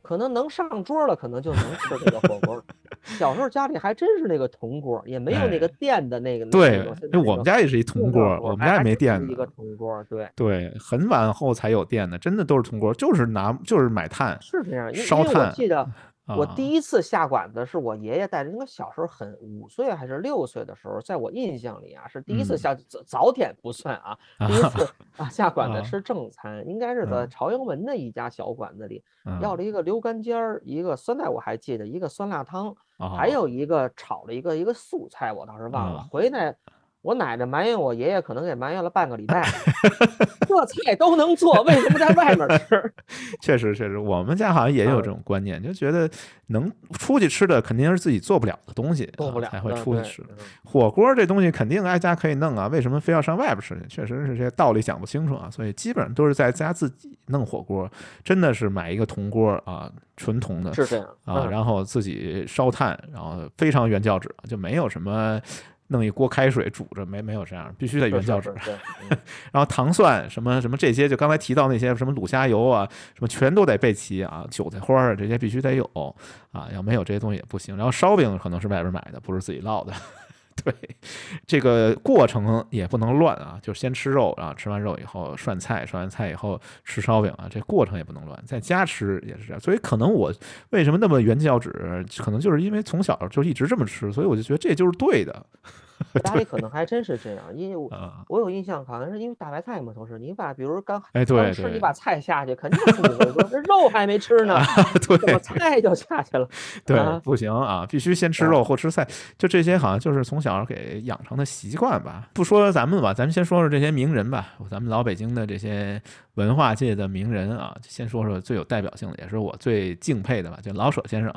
可能能上桌了，可能就能吃这个火锅。小时候家里还真是那个铜锅，也没有那个电的那个。对，我们家也是一铜锅，我们家也没电的。一个铜锅，对对，很晚后才有电的，真的都是铜锅，就是拿就是买炭，是这样，烧炭。我记得。我第一次下馆子是我爷爷带着，应该小时候很五岁还是六岁的时候，在我印象里啊，是第一次下早早点不算啊，第一次啊下馆子吃正餐，应该是在朝阳门的一家小馆子里，要了一个溜干尖儿，一个酸菜我还记得，一个酸辣汤，还有一个炒了一个一个素菜，我倒是忘了，回来。我奶奶埋怨我爷爷，可能给埋怨了半个礼拜。这菜都能做，为什么在外面吃？确实，确实，我们家好像也有这种观念，就觉得能出去吃的肯定是自己做不了的东西，做不了才会出去吃。火锅这东西肯定挨家可以弄啊，为什么非要上外边吃去？确实是这些道理讲不清楚啊。所以基本上都是在家自己弄火锅，真的是买一个铜锅啊，纯铜的，是这样啊，然后自己烧炭，然后非常原教旨，就没有什么。弄一锅开水煮着，没没有这样，必须得原教旨。然后糖蒜什么什么这些，就刚才提到那些什么卤虾油啊，什么全都得备齐啊。韭菜花啊这些必须得有啊，要没有这些东西也不行。然后烧饼可能是外边买的，不是自己烙的。对，这个过程也不能乱啊，就先吃肉啊，吃完肉以后涮菜，涮完菜以后吃烧饼啊，这过程也不能乱。在家吃也是这样，所以可能我为什么那么原教旨，可能就是因为从小就一直这么吃，所以我就觉得这就是对的。家里可能还真是这样，因为我我有印象，好像是因为大白菜嘛，同时你把比如刚哎对吃你把菜下去，肯定是你会说这肉还没吃呢，对，菜就下去了？对，不行啊，必须先吃肉后吃菜，就这些好像就是从小给养成的习惯吧。不说咱们吧，咱们先说说这些名人吧，咱们老北京的这些文化界的名人啊，先说说最有代表性的，也是我最敬佩的吧，就老舍先生。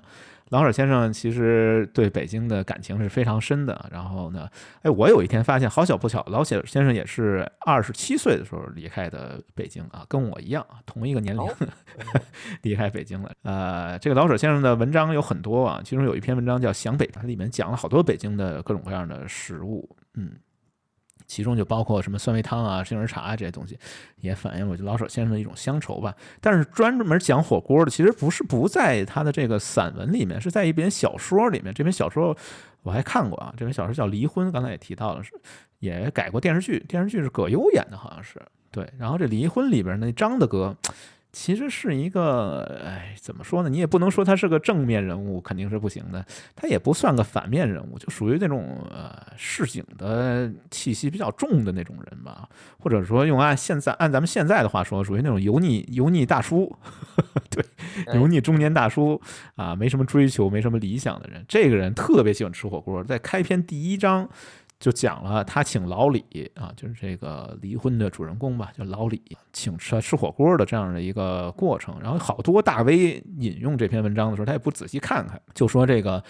老舍先生其实对北京的感情是非常深的。然后呢，哎，我有一天发现，好巧不巧，老舍先生也是二十七岁的时候离开的北京啊，跟我一样，同一个年龄 离开北京了。呃，这个老舍先生的文章有很多啊，其中有一篇文章叫《想北》，它里面讲了好多北京的各种各样的食物，嗯。其中就包括什么酸梅汤啊、杏仁茶啊这些东西，也反映我就老舍先生的一种乡愁吧。但是专门讲火锅的，其实不是不在他的这个散文里面，是在一本小说里面。这本小说我还看过啊，这本小说叫《离婚》，刚才也提到了，是也改过电视剧，电视剧是葛优演的，好像是对。然后这《离婚》里边那张的歌。其实是一个，哎，怎么说呢？你也不能说他是个正面人物，肯定是不行的。他也不算个反面人物，就属于那种呃市井的气息比较重的那种人吧。或者说用按现在按咱们现在的话说，属于那种油腻油腻大叔，对，油腻中年大叔啊，没什么追求，没什么理想的人。这个人特别喜欢吃火锅，在开篇第一章。就讲了他请老李啊，就是这个离婚的主人公吧，叫老李，请吃吃火锅的这样的一个过程。然后好多大 V 引用这篇文章的时候，他也不仔细看看，就说这个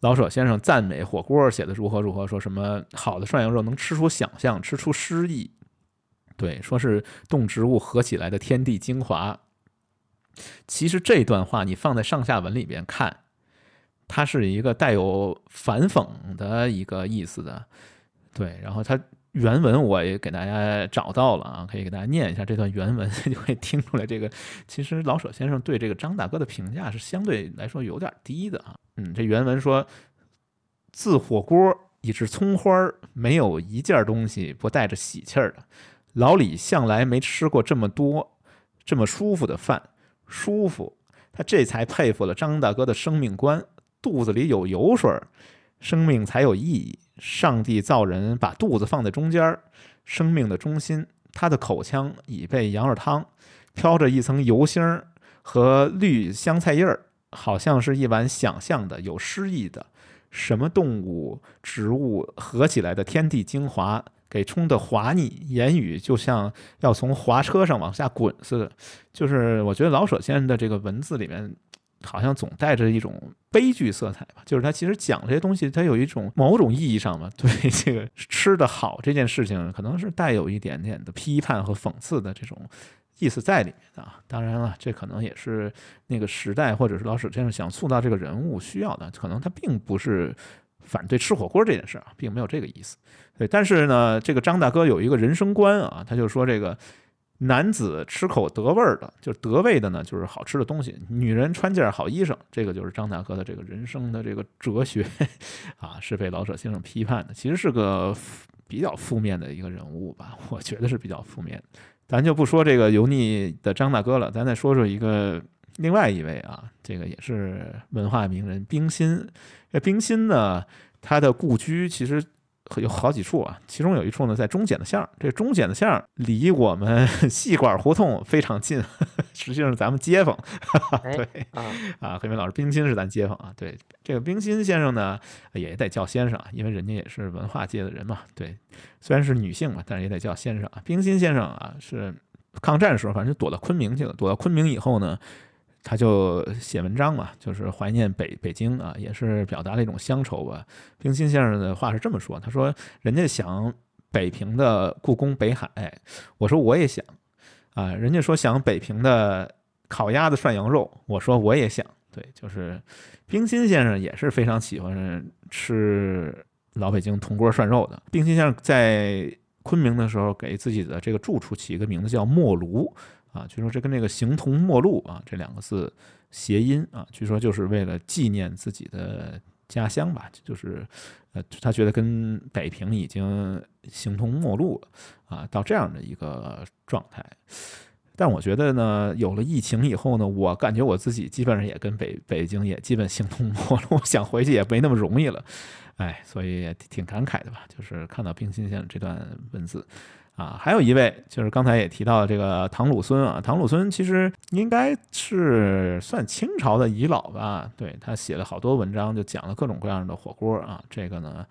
老舍先生赞美火锅写的如何如何，说什么好的涮羊肉能吃出想象，吃出诗意，对，说是动植物合起来的天地精华。其实这段话你放在上下文里边看。它是一个带有反讽的一个意思的，对，然后它原文我也给大家找到了啊，可以给大家念一下这段原文，就会听出来这个其实老舍先生对这个张大哥的评价是相对来说有点低的啊。嗯，这原文说，自火锅以至葱花儿，没有一件东西不带着喜气儿的。老李向来没吃过这么多这么舒服的饭，舒服，他这才佩服了张大哥的生命观，肚子里有油水，生命才有意义。上帝造人，把肚子放在中间生命的中心。他的口腔已被羊肉汤飘着一层油星和绿香菜叶儿，好像是一碗想象的、有诗意的什么动物、植物合起来的天地精华，给冲得滑腻。言语就像要从滑车上往下滚似的。就是我觉得老舍先生的这个文字里面。好像总带着一种悲剧色彩吧，就是他其实讲这些东西，他有一种某种意义上嘛，对这个吃的好这件事情，可能是带有一点点的批判和讽刺的这种意思在里面啊。当然了，这可能也是那个时代或者是老舍先生想塑造这个人物需要的，可能他并不是反对吃火锅这件事啊，并没有这个意思。对，但是呢，这个张大哥有一个人生观啊，他就说这个。男子吃口得味儿的，就是得味的呢，就是好吃的东西；女人穿件好衣裳，这个就是张大哥的这个人生的这个哲学 啊，是被老舍先生批判的。其实是个比较负面的一个人物吧，我觉得是比较负面。咱就不说这个油腻的张大哥了，咱再说说一个另外一位啊，这个也是文化名人冰心。这冰心呢，他的故居其实。有好几处啊，其中有一处呢在中简的巷这中简的巷离我们 细管胡同非常近，实际上是咱们街坊。对啊，啊，黑明老师，冰心是咱街坊啊。对，这个冰心先生呢，也得叫先生啊，因为人家也是文化界的人嘛。对，虽然是女性嘛，但是也得叫先生啊。冰心先生啊，是抗战时候，反正就躲到昆明去了。躲到昆明以后呢。他就写文章嘛，就是怀念北北京啊，也是表达了一种乡愁吧。冰心先生的话是这么说，他说：“人家想北平的故宫北海，我说我也想啊。人家说想北平的烤鸭子涮羊肉，我说我也想。对，就是冰心先生也是非常喜欢吃老北京铜锅涮肉的。冰心先生在昆明的时候，给自己的这个住处起一个名字叫墨炉。”啊，据说这跟那个形同陌路啊这两个字谐音啊，据说就是为了纪念自己的家乡吧，就是呃，他觉得跟北平已经形同陌路了啊，到这样的一个状态。但我觉得呢，有了疫情以后呢，我感觉我自己基本上也跟北北京也基本形同陌路，想回去也没那么容易了，哎，所以也挺感慨的吧，就是看到冰心先生这段文字。啊，还有一位就是刚才也提到的这个唐鲁孙啊，唐鲁孙其实应该是算清朝的遗老吧，对他写了好多文章，就讲了各种各样的火锅啊。这个呢，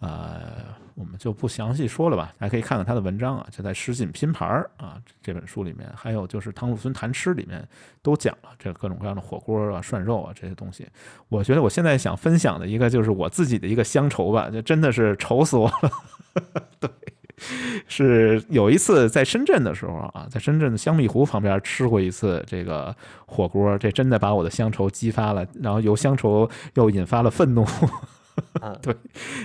呃，我们就不详细说了吧，大家可以看看他的文章啊，就在《诗锦拼盘儿》啊这本书里面，还有就是《唐鲁孙谈吃》里面都讲了这各种各样的火锅啊、涮肉啊这些东西。我觉得我现在想分享的一个就是我自己的一个乡愁吧，就真的是愁死我了，对。是有一次在深圳的时候啊，在深圳的香蜜湖旁边吃过一次这个火锅，这真的把我的乡愁激发了，然后由乡愁又引发了愤怒。对，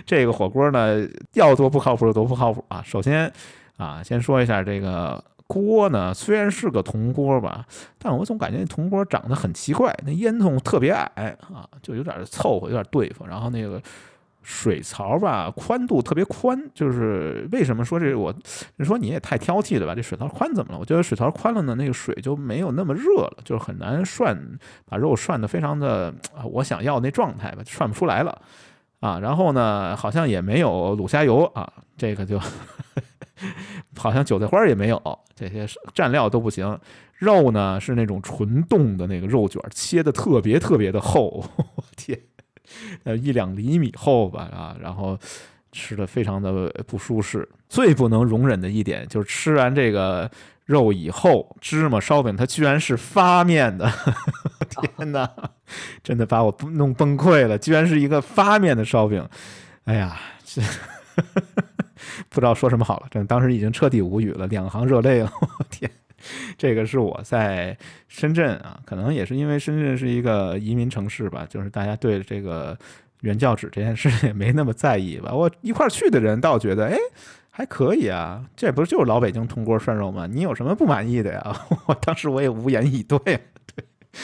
这个火锅呢，要多不靠谱有多不靠谱啊！首先啊，先说一下这个锅呢，虽然是个铜锅吧，但我总感觉那铜锅长得很奇怪，那烟囱特别矮啊，就有点凑合，有点对付，然后那个。水槽吧，宽度特别宽，就是为什么说这我？你说你也太挑剔了吧？这水槽宽怎么了？我觉得水槽宽了呢，那个水就没有那么热了，就是很难涮，把肉涮的非常的我想要那状态吧，涮不出来了啊。然后呢，好像也没有卤虾油啊，这个就好像韭菜花也没有，这些蘸料都不行。肉呢是那种纯冻的那个肉卷，切的特别特别的厚，我天。呃，一两厘米厚吧，啊，然后吃的非常的不舒适。最不能容忍的一点就是吃完这个肉以后，芝麻烧饼它居然是发面的，天哪，真的把我弄崩溃了！居然是一个发面的烧饼，哎呀，这 不知道说什么好了，真当时已经彻底无语了，两行热泪了，我天。这个是我在深圳啊，可能也是因为深圳是一个移民城市吧，就是大家对这个原教旨这件事也没那么在意吧。我一块儿去的人倒觉得，哎。还可以啊，这不是就是老北京铜锅涮肉吗？你有什么不满意的呀？我当时我也无言以对。对，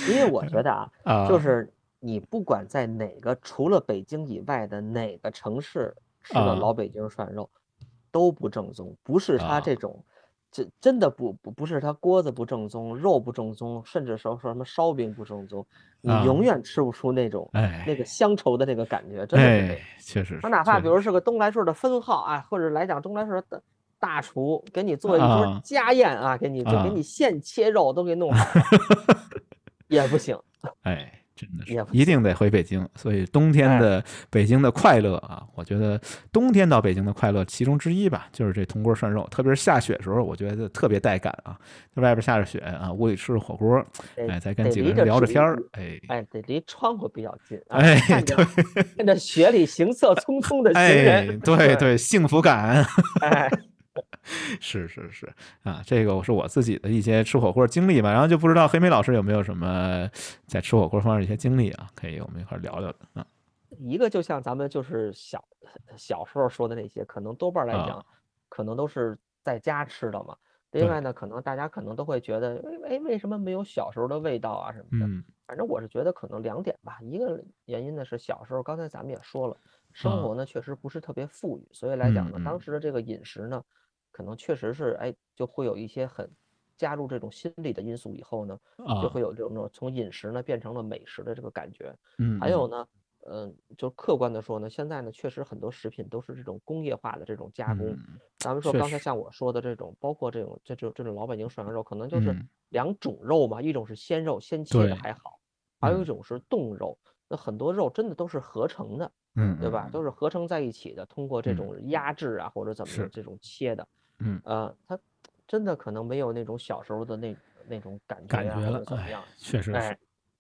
因为我觉得 啊，就是你不管在哪个除了北京以外的哪个城市吃的老北京涮肉，都不正宗，不是他这种。这真的不不不是他锅子不正宗，肉不正宗，甚至说说什么烧饼不正宗，你永远吃不出那种那个乡愁的那个感觉，真的是。确实。他哪怕比如是个东来顺的分号啊，或者来讲东来顺的大厨给你做一桌家宴啊，给你就给你现切肉都给弄好，也不行。哎。真的是一定得回北京，所以冬天的北京的快乐啊，我觉得冬天到北京的快乐其中之一吧，就是这铜锅涮肉，特别是下雪的时候，我觉得特别带感啊。在外边下着雪啊，屋里吃着火锅，哎，再跟几个人聊着天儿，哎，哎，得离窗户比较近，哎，看着看着雪里行色匆匆的行人，对 对，幸福感，哎。是是是啊，这个我是我自己的一些吃火锅经历吧，然后就不知道黑莓老师有没有什么在吃火锅方面的一些经历啊，可以我们一块聊聊的啊。一个就像咱们就是小小时候说的那些，可能多半来讲，可能都是在家吃的嘛。另外呢，可能大家可能都会觉得，哎，为什么没有小时候的味道啊什么的？反正我是觉得可能两点吧。一个原因呢是小时候，刚才咱们也说了，生活呢确实不是特别富裕，所以来讲呢，当时的这个饮食呢。可能确实是，哎，就会有一些很加入这种心理的因素以后呢，就会有这种从饮食呢变成了美食的这个感觉。嗯，还有呢，嗯，就客观的说呢，现在呢确实很多食品都是这种工业化的这种加工。咱们说刚才像我说的这种，包括这种这种这种老北京涮羊肉，可能就是两种肉嘛，一种是鲜肉鲜切的还好，还有一种是冻肉。那很多肉真的都是合成的，嗯，对吧？都是合成在一起的，通过这种压制啊或者怎么的这种切的。嗯呃，它真的可能没有那种小时候的那那种感觉感觉了，怎么样？确实是。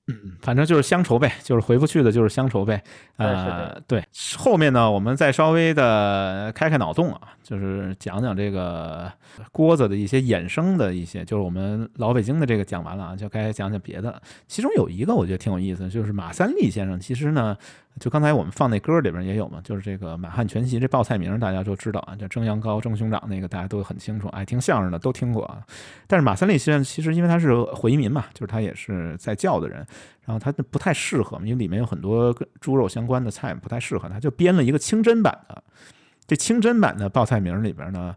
嗯，反正就是乡愁呗，就是回不去的，就是乡愁呗。呃，对，后面呢，我们再稍微的开开脑洞啊，就是讲讲这个锅子的一些衍生的一些，就是我们老北京的这个讲完了啊，就该讲讲别的。其中有一个我觉得挺有意思，就是马三立先生，其实呢。就刚才我们放那歌里边也有嘛，就是这个满汉全席这报菜名大家都知道啊，叫蒸羊羔、蒸熊掌那个大家都很清楚，爱听相声的都听过啊。但是马三立先生其实因为他是回民嘛，就是他也是在教的人，然后他不太适合，因为里面有很多跟猪肉相关的菜不太适合他，就编了一个清真版的。这清真版的报菜名里边呢。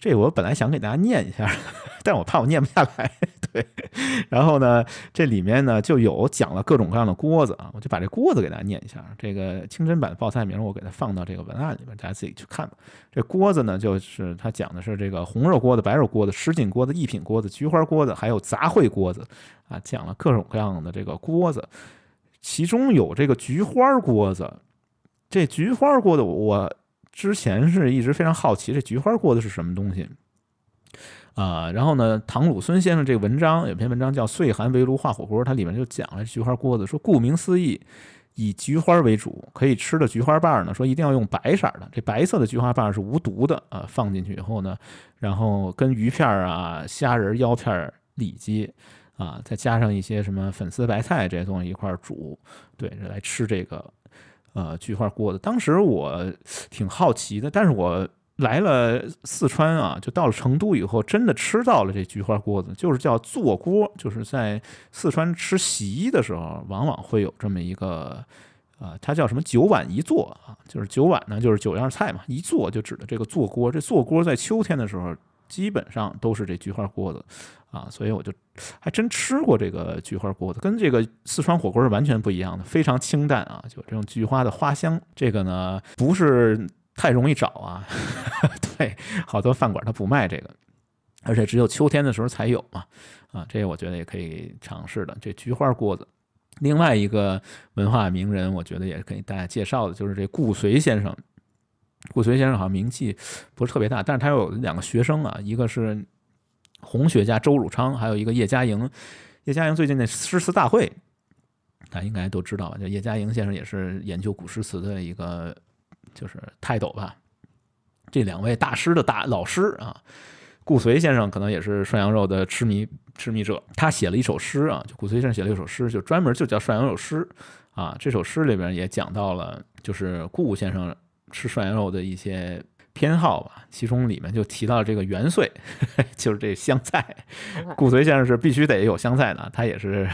这我本来想给大家念一下，但我怕我念不下来。对，然后呢，这里面呢就有讲了各种各样的锅子啊，我就把这锅子给大家念一下。这个清真版的报菜名我给它放到这个文案里面，大家自己去看吧。这锅子呢，就是它讲的是这个红肉锅子、白肉锅子、什锦锅子、一品锅子、菊花锅子，还有杂烩锅子啊，讲了各种各样的这个锅子，其中有这个菊花锅子。这菊花锅子我。之前是一直非常好奇这菊花锅子是什么东西啊？然后呢，唐鲁孙先生这个文章有篇文章叫《岁寒围炉画火锅》，它里面就讲了菊花锅子，说顾名思义，以菊花为主，可以吃的菊花瓣呢，说一定要用白色的，这白色的菊花瓣是无毒的啊。放进去以后呢，然后跟鱼片啊、虾仁、腰片、里脊啊，再加上一些什么粉丝、白菜这些东西一块煮，对，来吃这个。呃，菊花锅子，当时我挺好奇的，但是我来了四川啊，就到了成都以后，真的吃到了这菊花锅子，就是叫坐锅，就是在四川吃席的时候，往往会有这么一个，呃，它叫什么九碗一坐啊，就是九碗呢，就是九样菜嘛，一坐就指的这个坐锅，这坐锅在秋天的时候，基本上都是这菊花锅子。啊，所以我就还真吃过这个菊花锅子，跟这个四川火锅是完全不一样的，非常清淡啊，就这种菊花的花香。这个呢不是太容易找啊，对，好多饭馆它不卖这个，而且只有秋天的时候才有嘛。啊，这个我觉得也可以尝试的。这菊花锅子，另外一个文化名人，我觉得也给大家介绍的，就是这顾随先生。顾随先生好像名气不是特别大，但是他有两个学生啊，一个是。红学家周汝昌，还有一个叶嘉莹。叶嘉莹最近那诗词大会，大家应该都知道吧？就叶嘉莹先生也是研究古诗词的一个，就是泰斗吧。这两位大师的大老师啊，顾随先生可能也是涮羊肉的痴迷痴迷者。他写了一首诗啊，就顾随先生写了一首诗，就专门就叫涮羊肉诗啊。这首诗里边也讲到了，就是顾先生吃涮羊肉的一些。偏好吧，其中里面就提到这个元岁，就是这香菜。顾随先生是必须得有香菜的，他也是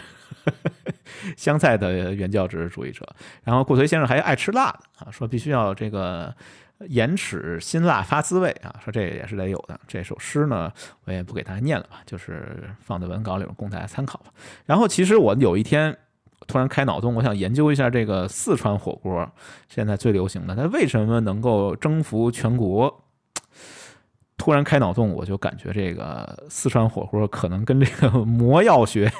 香菜的原教旨主义者。然后顾随先生还爱吃辣的啊，说必须要这个盐齿辛辣发滋味啊，说这也是得有的。这首诗呢，我也不给大家念了吧，就是放在文稿里供大家参考吧。然后其实我有一天。突然开脑洞，我想研究一下这个四川火锅，现在最流行的，它为什么能够征服全国？突然开脑洞，我就感觉这个四川火锅可能跟这个魔药学，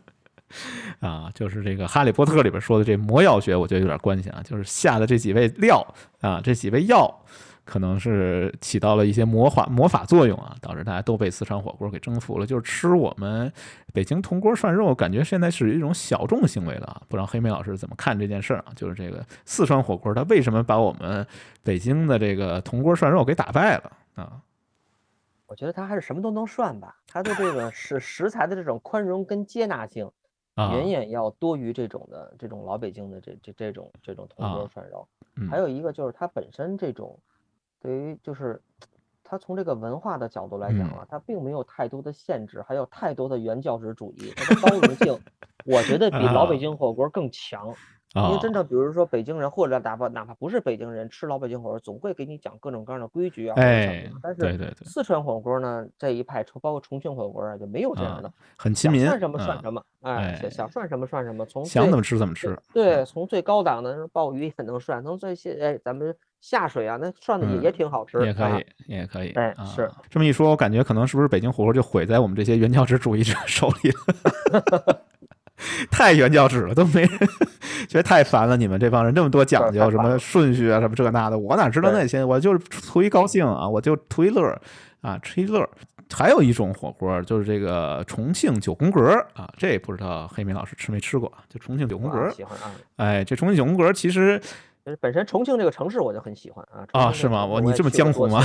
啊，就是这个《哈利波特》里边说的这魔药学，我觉得有点关系啊，就是下的这几味料啊，这几味药。可能是起到了一些魔法魔法作用啊，导致大家都被四川火锅给征服了。就是吃我们北京铜锅涮肉，感觉现在是一种小众行为了啊。不知道黑妹老师怎么看这件事儿啊？就是这个四川火锅，它为什么把我们北京的这个铜锅涮肉给打败了啊？我觉得它还是什么都能涮吧，它的这个是食材的这种宽容跟接纳性，远远要多于这种的这种老北京的这这这种这种铜锅涮肉。还有一个就是它本身这种。对于就是，他从这个文化的角度来讲啊，他并没有太多的限制，还有太多的原教旨主义，它的包容性，我觉得比老北京火锅更强。因为真正比如说北京人，或者哪怕哪怕不是北京人，吃老北京火锅，总会给你讲各种各样的规矩啊。哎，但是四川火锅呢这一派，包括重庆火锅啊，就没有这样的，很亲民，算什么算什么，哎，想涮什么涮什么，从想怎么吃怎么吃。对，从最高档的鲍鱼也能涮，从最些哎咱们。下水啊，那涮的也也挺好吃，也可以，也可以。哎，是这么一说，我感觉可能是不是北京火锅就毁在我们这些原教旨主义者 手里了？太原教旨了，都没人觉得太烦了。你们这帮人这么多讲究，什么顺序啊，什么这那的，我哪知道那些？我就是图一高兴啊，我就图一乐啊，吃一乐。还有一种火锅，就是这个重庆九宫格啊，这也不知道黑米老师吃没吃过？就重庆九宫格，喜欢啊。哎，这重庆九宫格其实。本身重庆这个城市我就很喜欢啊啊是吗？我你这么江湖吗？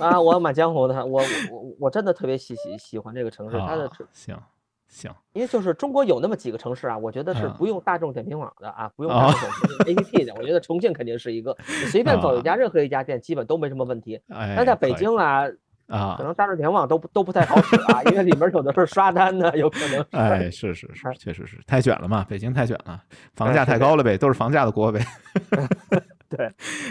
啊，我蛮江湖的，我我我真的特别喜喜喜欢这个城市，它的行行，因为就是中国有那么几个城市啊，我觉得是不用大众点评网的啊，不用大众点评 APP 的，我觉得重庆肯定是一个，你随便走一家任何一家店，基本都没什么问题。但在北京啊。啊，可能大众点评网都不都不太好使啊，因为里面有的是刷单的，有可能。哎，是是是，确实是太卷了嘛，北京太卷了，房价太高了呗，都是房价的锅呗。对，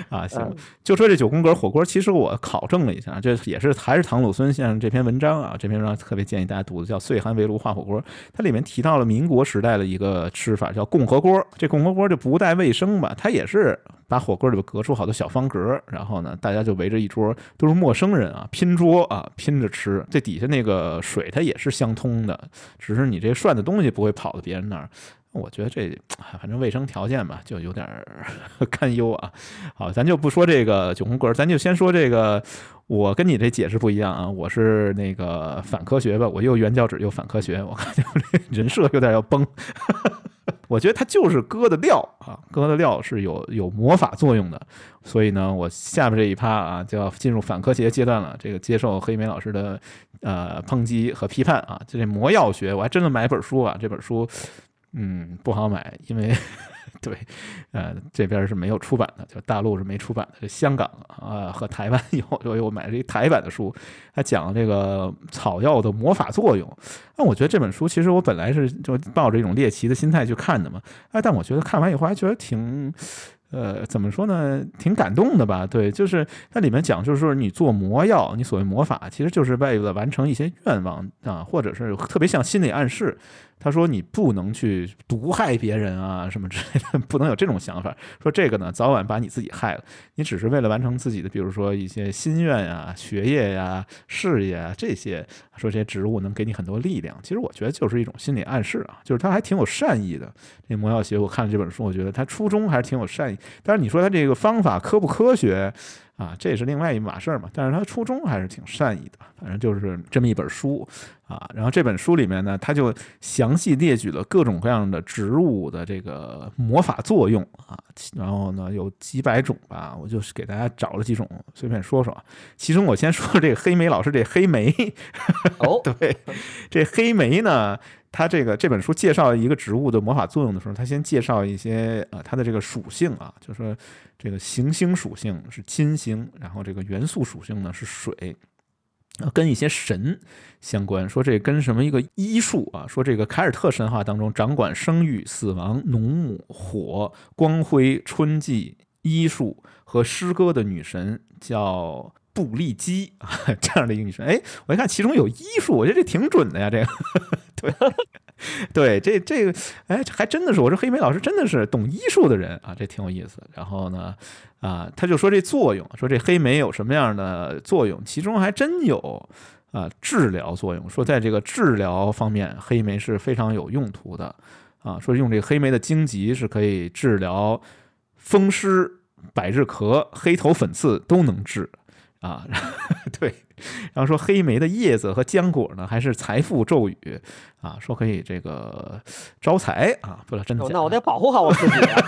啊，行，就说这九宫格火锅，其实我考证了一下，这也是还是唐鲁孙先生这篇文章啊，这篇文章特别建议大家读的，叫《岁寒围炉化火锅》，它里面提到了民国时代的一个吃法，叫共和锅。这共和锅就不带卫生吧，它也是把火锅里边隔出好多小方格，然后呢，大家就围着一桌，都是陌生人啊，拼桌啊，拼着吃。这底下那个水它也是相通的，只是你这涮的东西不会跑到别人那儿。我觉得这反正卫生条件吧，就有点 堪忧啊。好，咱就不说这个九宫格，咱就先说这个。我跟你这解释不一样啊，我是那个反科学吧，我又原教旨又反科学，我感觉这人设有点要崩。我觉得它就是搁的料啊，搁的料是有有魔法作用的。所以呢，我下面这一趴啊，就要进入反科学阶段了。这个接受黑莓老师的呃抨击和批判啊，就这魔药学，我还真的买本书啊，这本书。嗯，不好买，因为对，呃，这边是没有出版的，就大陆是没出版的。香港啊和台湾 有，所以我买了一台版的书，它讲这个草药的魔法作用。那我觉得这本书其实我本来是就抱着一种猎奇的心态去看的嘛，哎，但我觉得看完以后还觉得挺。呃，怎么说呢？挺感动的吧？对，就是它里面讲，就是说你做魔药，你所谓魔法，其实就是为了完成一些愿望啊，或者是特别像心理暗示。他说你不能去毒害别人啊，什么之类的，不能有这种想法。说这个呢，早晚把你自己害了。你只是为了完成自己的，比如说一些心愿呀、学业呀、事业啊这些。说这些植物能给你很多力量，其实我觉得就是一种心理暗示啊，就是他还挺有善意的。这魔药学，我看了这本书，我觉得他初衷还是挺有善意。但是你说他这个方法科不科学？啊，这也是另外一码事儿嘛，但是他初衷还是挺善意的，反正就是这么一本书啊。然后这本书里面呢，他就详细列举了各种各样的植物的这个魔法作用啊。然后呢，有几百种吧，我就是给大家找了几种，随便说说。其中我先说这个黑莓老师这黑莓，哦，对，这黑莓呢。他这个这本书介绍一个植物的魔法作用的时候，他先介绍一些呃它的这个属性啊，就说这个行星属性是金星，然后这个元素属性呢是水。跟一些神相关，说这跟什么一个医术啊？说这个凯尔特神话当中掌管生育、死亡、农牧、火、光辉、春季、医术和诗歌的女神叫布利基啊，这样的一个女神。哎，我一看其中有医术，我觉得这挺准的呀，这个对。对，这这个，哎，还真的是，我说黑莓老师真的是懂医术的人啊，这挺有意思。然后呢，啊，他就说这作用，说这黑莓有什么样的作用，其中还真有啊治疗作用。说在这个治疗方面，黑莓是非常有用途的啊。说用这个黑莓的荆棘是可以治疗风湿、百日咳、黑头粉刺都能治啊。对。然后说黑莓的叶子和浆果呢，还是财富咒语啊，说可以这个招财啊，不知道真的。那我得保护好我自己啊！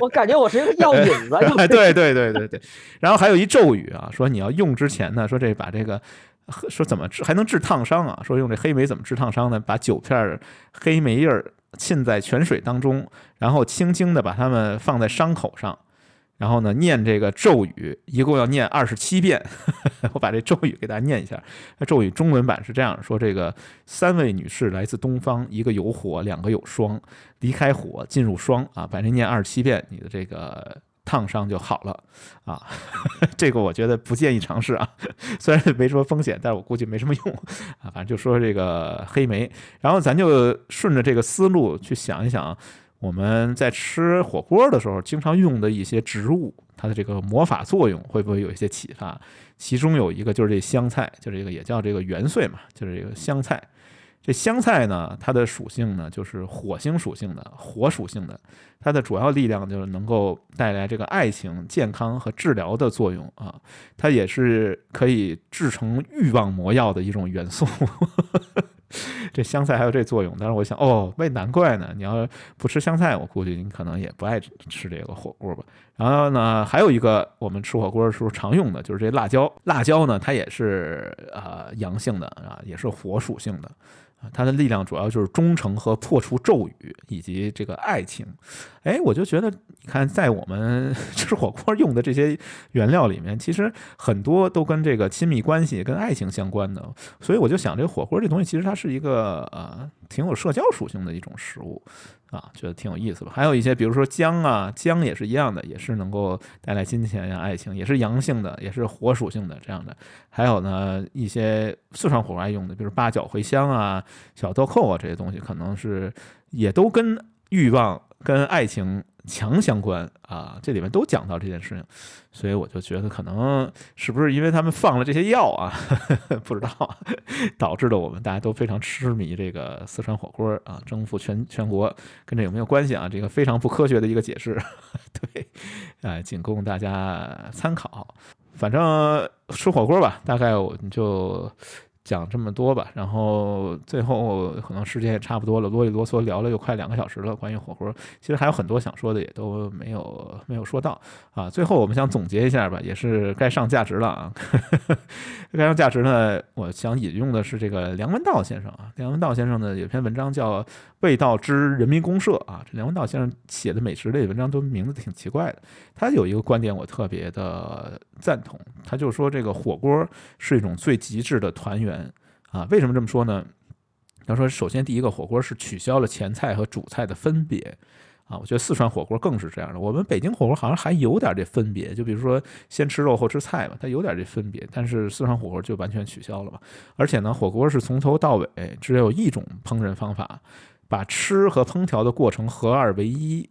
我感觉我是一个药引子。对对对对对。然后还有一咒语啊，说你要用之前呢，说这把这个说怎么治还能治烫伤啊？说用这黑莓怎么治烫伤呢？把九片黑莓叶浸在泉水当中，然后轻轻的把它们放在伤口上。然后呢，念这个咒语，一共要念二十七遍。我把这咒语给大家念一下。那咒语中文版是这样说：这个三位女士来自东方，一个有火，两个有霜。离开火，进入霜啊，把这念二十七遍，你的这个烫伤就好了啊。这个我觉得不建议尝试啊，虽然没什么风险，但是我估计没什么用啊。反正就说这个黑莓，然后咱就顺着这个思路去想一想。我们在吃火锅的时候，经常用的一些植物，它的这个魔法作用会不会有一些启发？其中有一个就是这香菜，就是这个也叫这个元岁嘛，就是这个香菜。这香菜呢，它的属性呢就是火星属性的，火属性的，它的主要力量就是能够带来这个爱情、健康和治疗的作用啊。它也是可以制成欲望魔药的一种元素。这香菜还有这作用，但是我想，哦，为难怪呢。你要不吃香菜，我估计你可能也不爱吃这个火锅吧。然后呢，还有一个我们吃火锅的时候常用的就是这辣椒。辣椒呢，它也是呃阳性的啊，也是火属性的。它的力量主要就是忠诚和破除咒语，以及这个爱情。哎，我就觉得，你看，在我们 吃火锅用的这些原料里面，其实很多都跟这个亲密关系、跟爱情相关的。所以我就想，这火锅这东西，其实它是一个呃，挺有社交属性的一种食物。啊，觉得挺有意思吧？还有一些，比如说姜啊，姜也是一样的，也是能够带来金钱呀、爱情，也是阳性的，也是火属性的这样的。还有呢，一些四川火锅爱用的，比如八角、茴香啊、小豆蔻啊这些东西，可能是也都跟欲望、跟爱情。强相关啊，这里面都讲到这件事情，所以我就觉得可能是不是因为他们放了这些药啊，不知道导致的我们大家都非常痴迷这个四川火锅啊，征服全全国，跟这有没有关系啊？这个非常不科学的一个解释，对，啊，仅供大家参考。反正吃火锅吧，大概我们就。讲这么多吧，然后最后可能时间也差不多了，啰里啰嗦聊了又快两个小时了。关于火锅，其实还有很多想说的，也都没有没有说到啊。最后我们想总结一下吧，也是该上价值了啊。该上价值呢，我想引用的是这个梁文道先生啊。梁文道先生呢有篇文章叫《味道之人民公社》啊。这梁文道先生写的美食类文章都名字挺奇怪的。他有一个观点我特别的赞同，他就说这个火锅是一种最极致的团圆。嗯啊，为什么这么说呢？他说，首先第一个火锅是取消了前菜和主菜的分别啊，我觉得四川火锅更是这样的。我们北京火锅好像还有点这分别，就比如说先吃肉后吃菜嘛，它有点这分别。但是四川火锅就完全取消了嘛。而且呢，火锅是从头到尾只有一种烹饪方法，把吃和烹调的过程合二为一。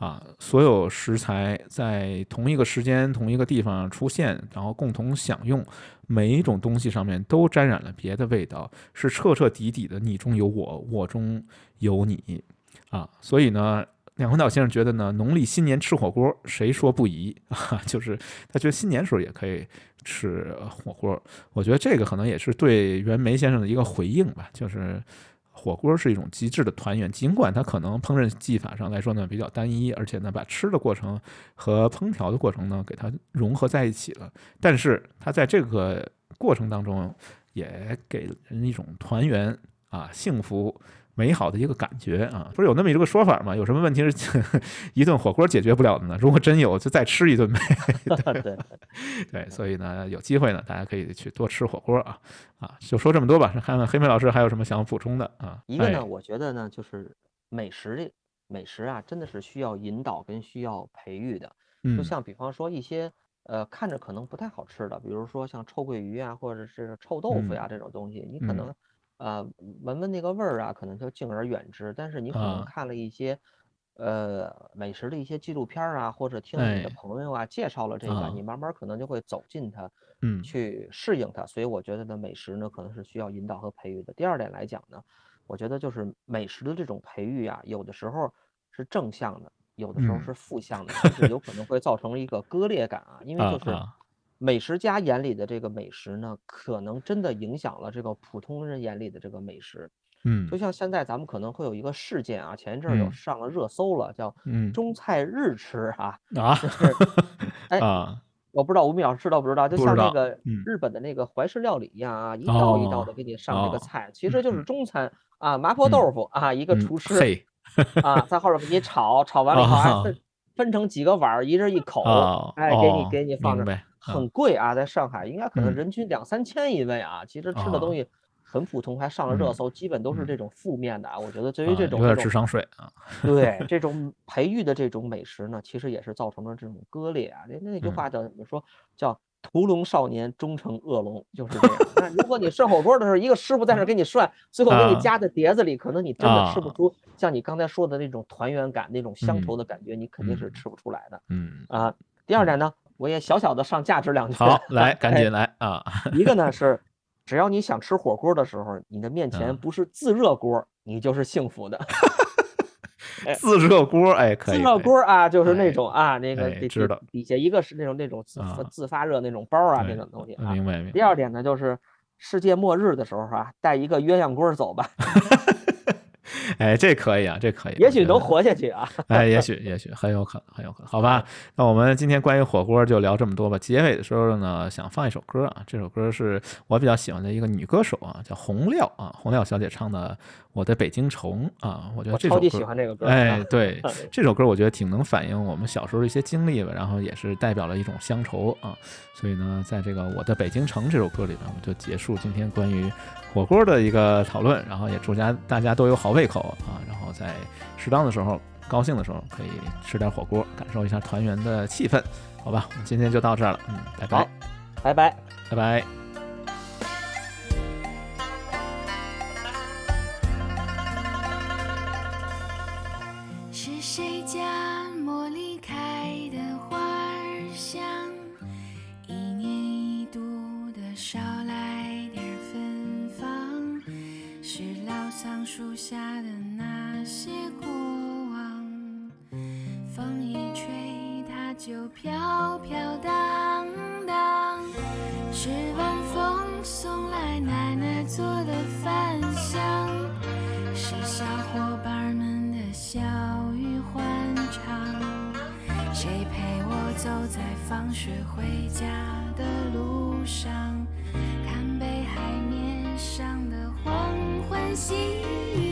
啊，所有食材在同一个时间、同一个地方出现，然后共同享用，每一种东西上面都沾染了别的味道，是彻彻底底的你中有我，我中有你。啊，所以呢，两文道先生觉得呢，农历新年吃火锅，谁说不宜 啊？就是他觉得新年时候也可以吃火锅。我觉得这个可能也是对袁枚先生的一个回应吧，就是。火锅是一种极致的团圆，尽管它可能烹饪技法上来说呢比较单一，而且呢把吃的过程和烹调的过程呢给它融合在一起了，但是它在这个过程当中也给人一种团圆啊、幸福、美好的一个感觉啊。不是有那么一个说法吗？有什么问题是 一顿火锅解决不了的呢？如果真有，就再吃一顿呗。对 对，所以呢，有机会呢，大家可以去多吃火锅啊啊！就说这么多吧，看看黑妹老师还有什么想补充的啊？一个呢，我觉得呢，就是美食这美食啊，真的是需要引导跟需要培育的。就像比方说一些。呃，看着可能不太好吃的，比如说像臭鳜鱼啊，或者是臭豆腐呀这种东西，你可能呃闻闻那个味儿啊，可能就敬而远之。但是你可能看了一些呃美食的一些纪录片啊，或者听了你的朋友啊介绍了这个，你慢慢可能就会走进它，嗯，去适应它。所以我觉得呢，美食呢可能是需要引导和培育的。第二点来讲呢，我觉得就是美食的这种培育啊，有的时候是正向的。有的时候是负向的，甚至有可能会造成一个割裂感啊，因为就是美食家眼里的这个美食呢，可能真的影响了这个普通人眼里的这个美食。嗯，就像现在咱们可能会有一个事件啊，前一阵有上了热搜了，叫“中菜日吃”啊啊，就是 哎，我不知道吴敏老师知道不知道？就像那个日本的那个怀石料理一样啊，一道一道的给你上这个菜，其实就是中餐。啊，麻婆豆腐啊，一个厨师。啊，在后边给你炒，炒完了以后还 分分成几个碗，一人一口，哎，给你给你放着，很贵啊，在上海应该可能人均两三千一位啊。其实吃的东西很普通，还上了热搜，基本都是这种负面的啊。我觉得对于这种有点智商税啊。对这种培育的这种美食呢，其实也是造成了这种割裂啊。那那句话叫怎么说？叫。屠龙少年终成恶龙，就是这样。那如果你涮火锅的时候，一个师傅在那给你涮，最后给你夹在碟子里，可能你真的吃不出像你刚才说的那种团圆感、那种乡愁的感觉，你肯定是吃不出来的。嗯啊，第二点呢，我也小小的上价值两 句。好，来，赶紧来啊！一个呢是，只要你想吃火锅的时候，你的面前不是自热锅，你就是幸福的。自热锅，哎，可以。自热锅啊，就是那种啊，那个知道底下一个是那种那种自自发热那种包啊，那种东西啊。明白明白。第二点呢，就是世界末日的时候啊，带一个鸳鸯锅走吧。哎，这可以啊，这可以，也许能活下去啊！哎，也许，也许很有可能，很有可能，好吧？那我们今天关于火锅就聊这么多吧。结尾的时候呢，想放一首歌啊，这首歌是我比较喜欢的一个女歌手啊，叫洪亮啊，洪亮小姐唱的。我的北京城啊，我觉得这首歌，喜欢这个歌。哎，对，这首歌我觉得挺能反映我们小时候的一些经历吧，然后也是代表了一种乡愁啊。所以呢，在这个我的北京城这首歌里呢，我们就结束今天关于火锅的一个讨论，然后也祝家大家都有好胃口啊，然后在适当的时候、高兴的时候可以吃点火锅，感受一下团圆的气氛，好吧？我们今天就到这儿了，嗯，拜拜，拜拜，拜拜。树下的那些过往，风一吹，它就飘飘荡荡。是晚风送来奶奶做的饭香，是小伙伴们的笑语欢唱。谁陪我走在放学回家的路上，看北海面上的黄昏夕阳。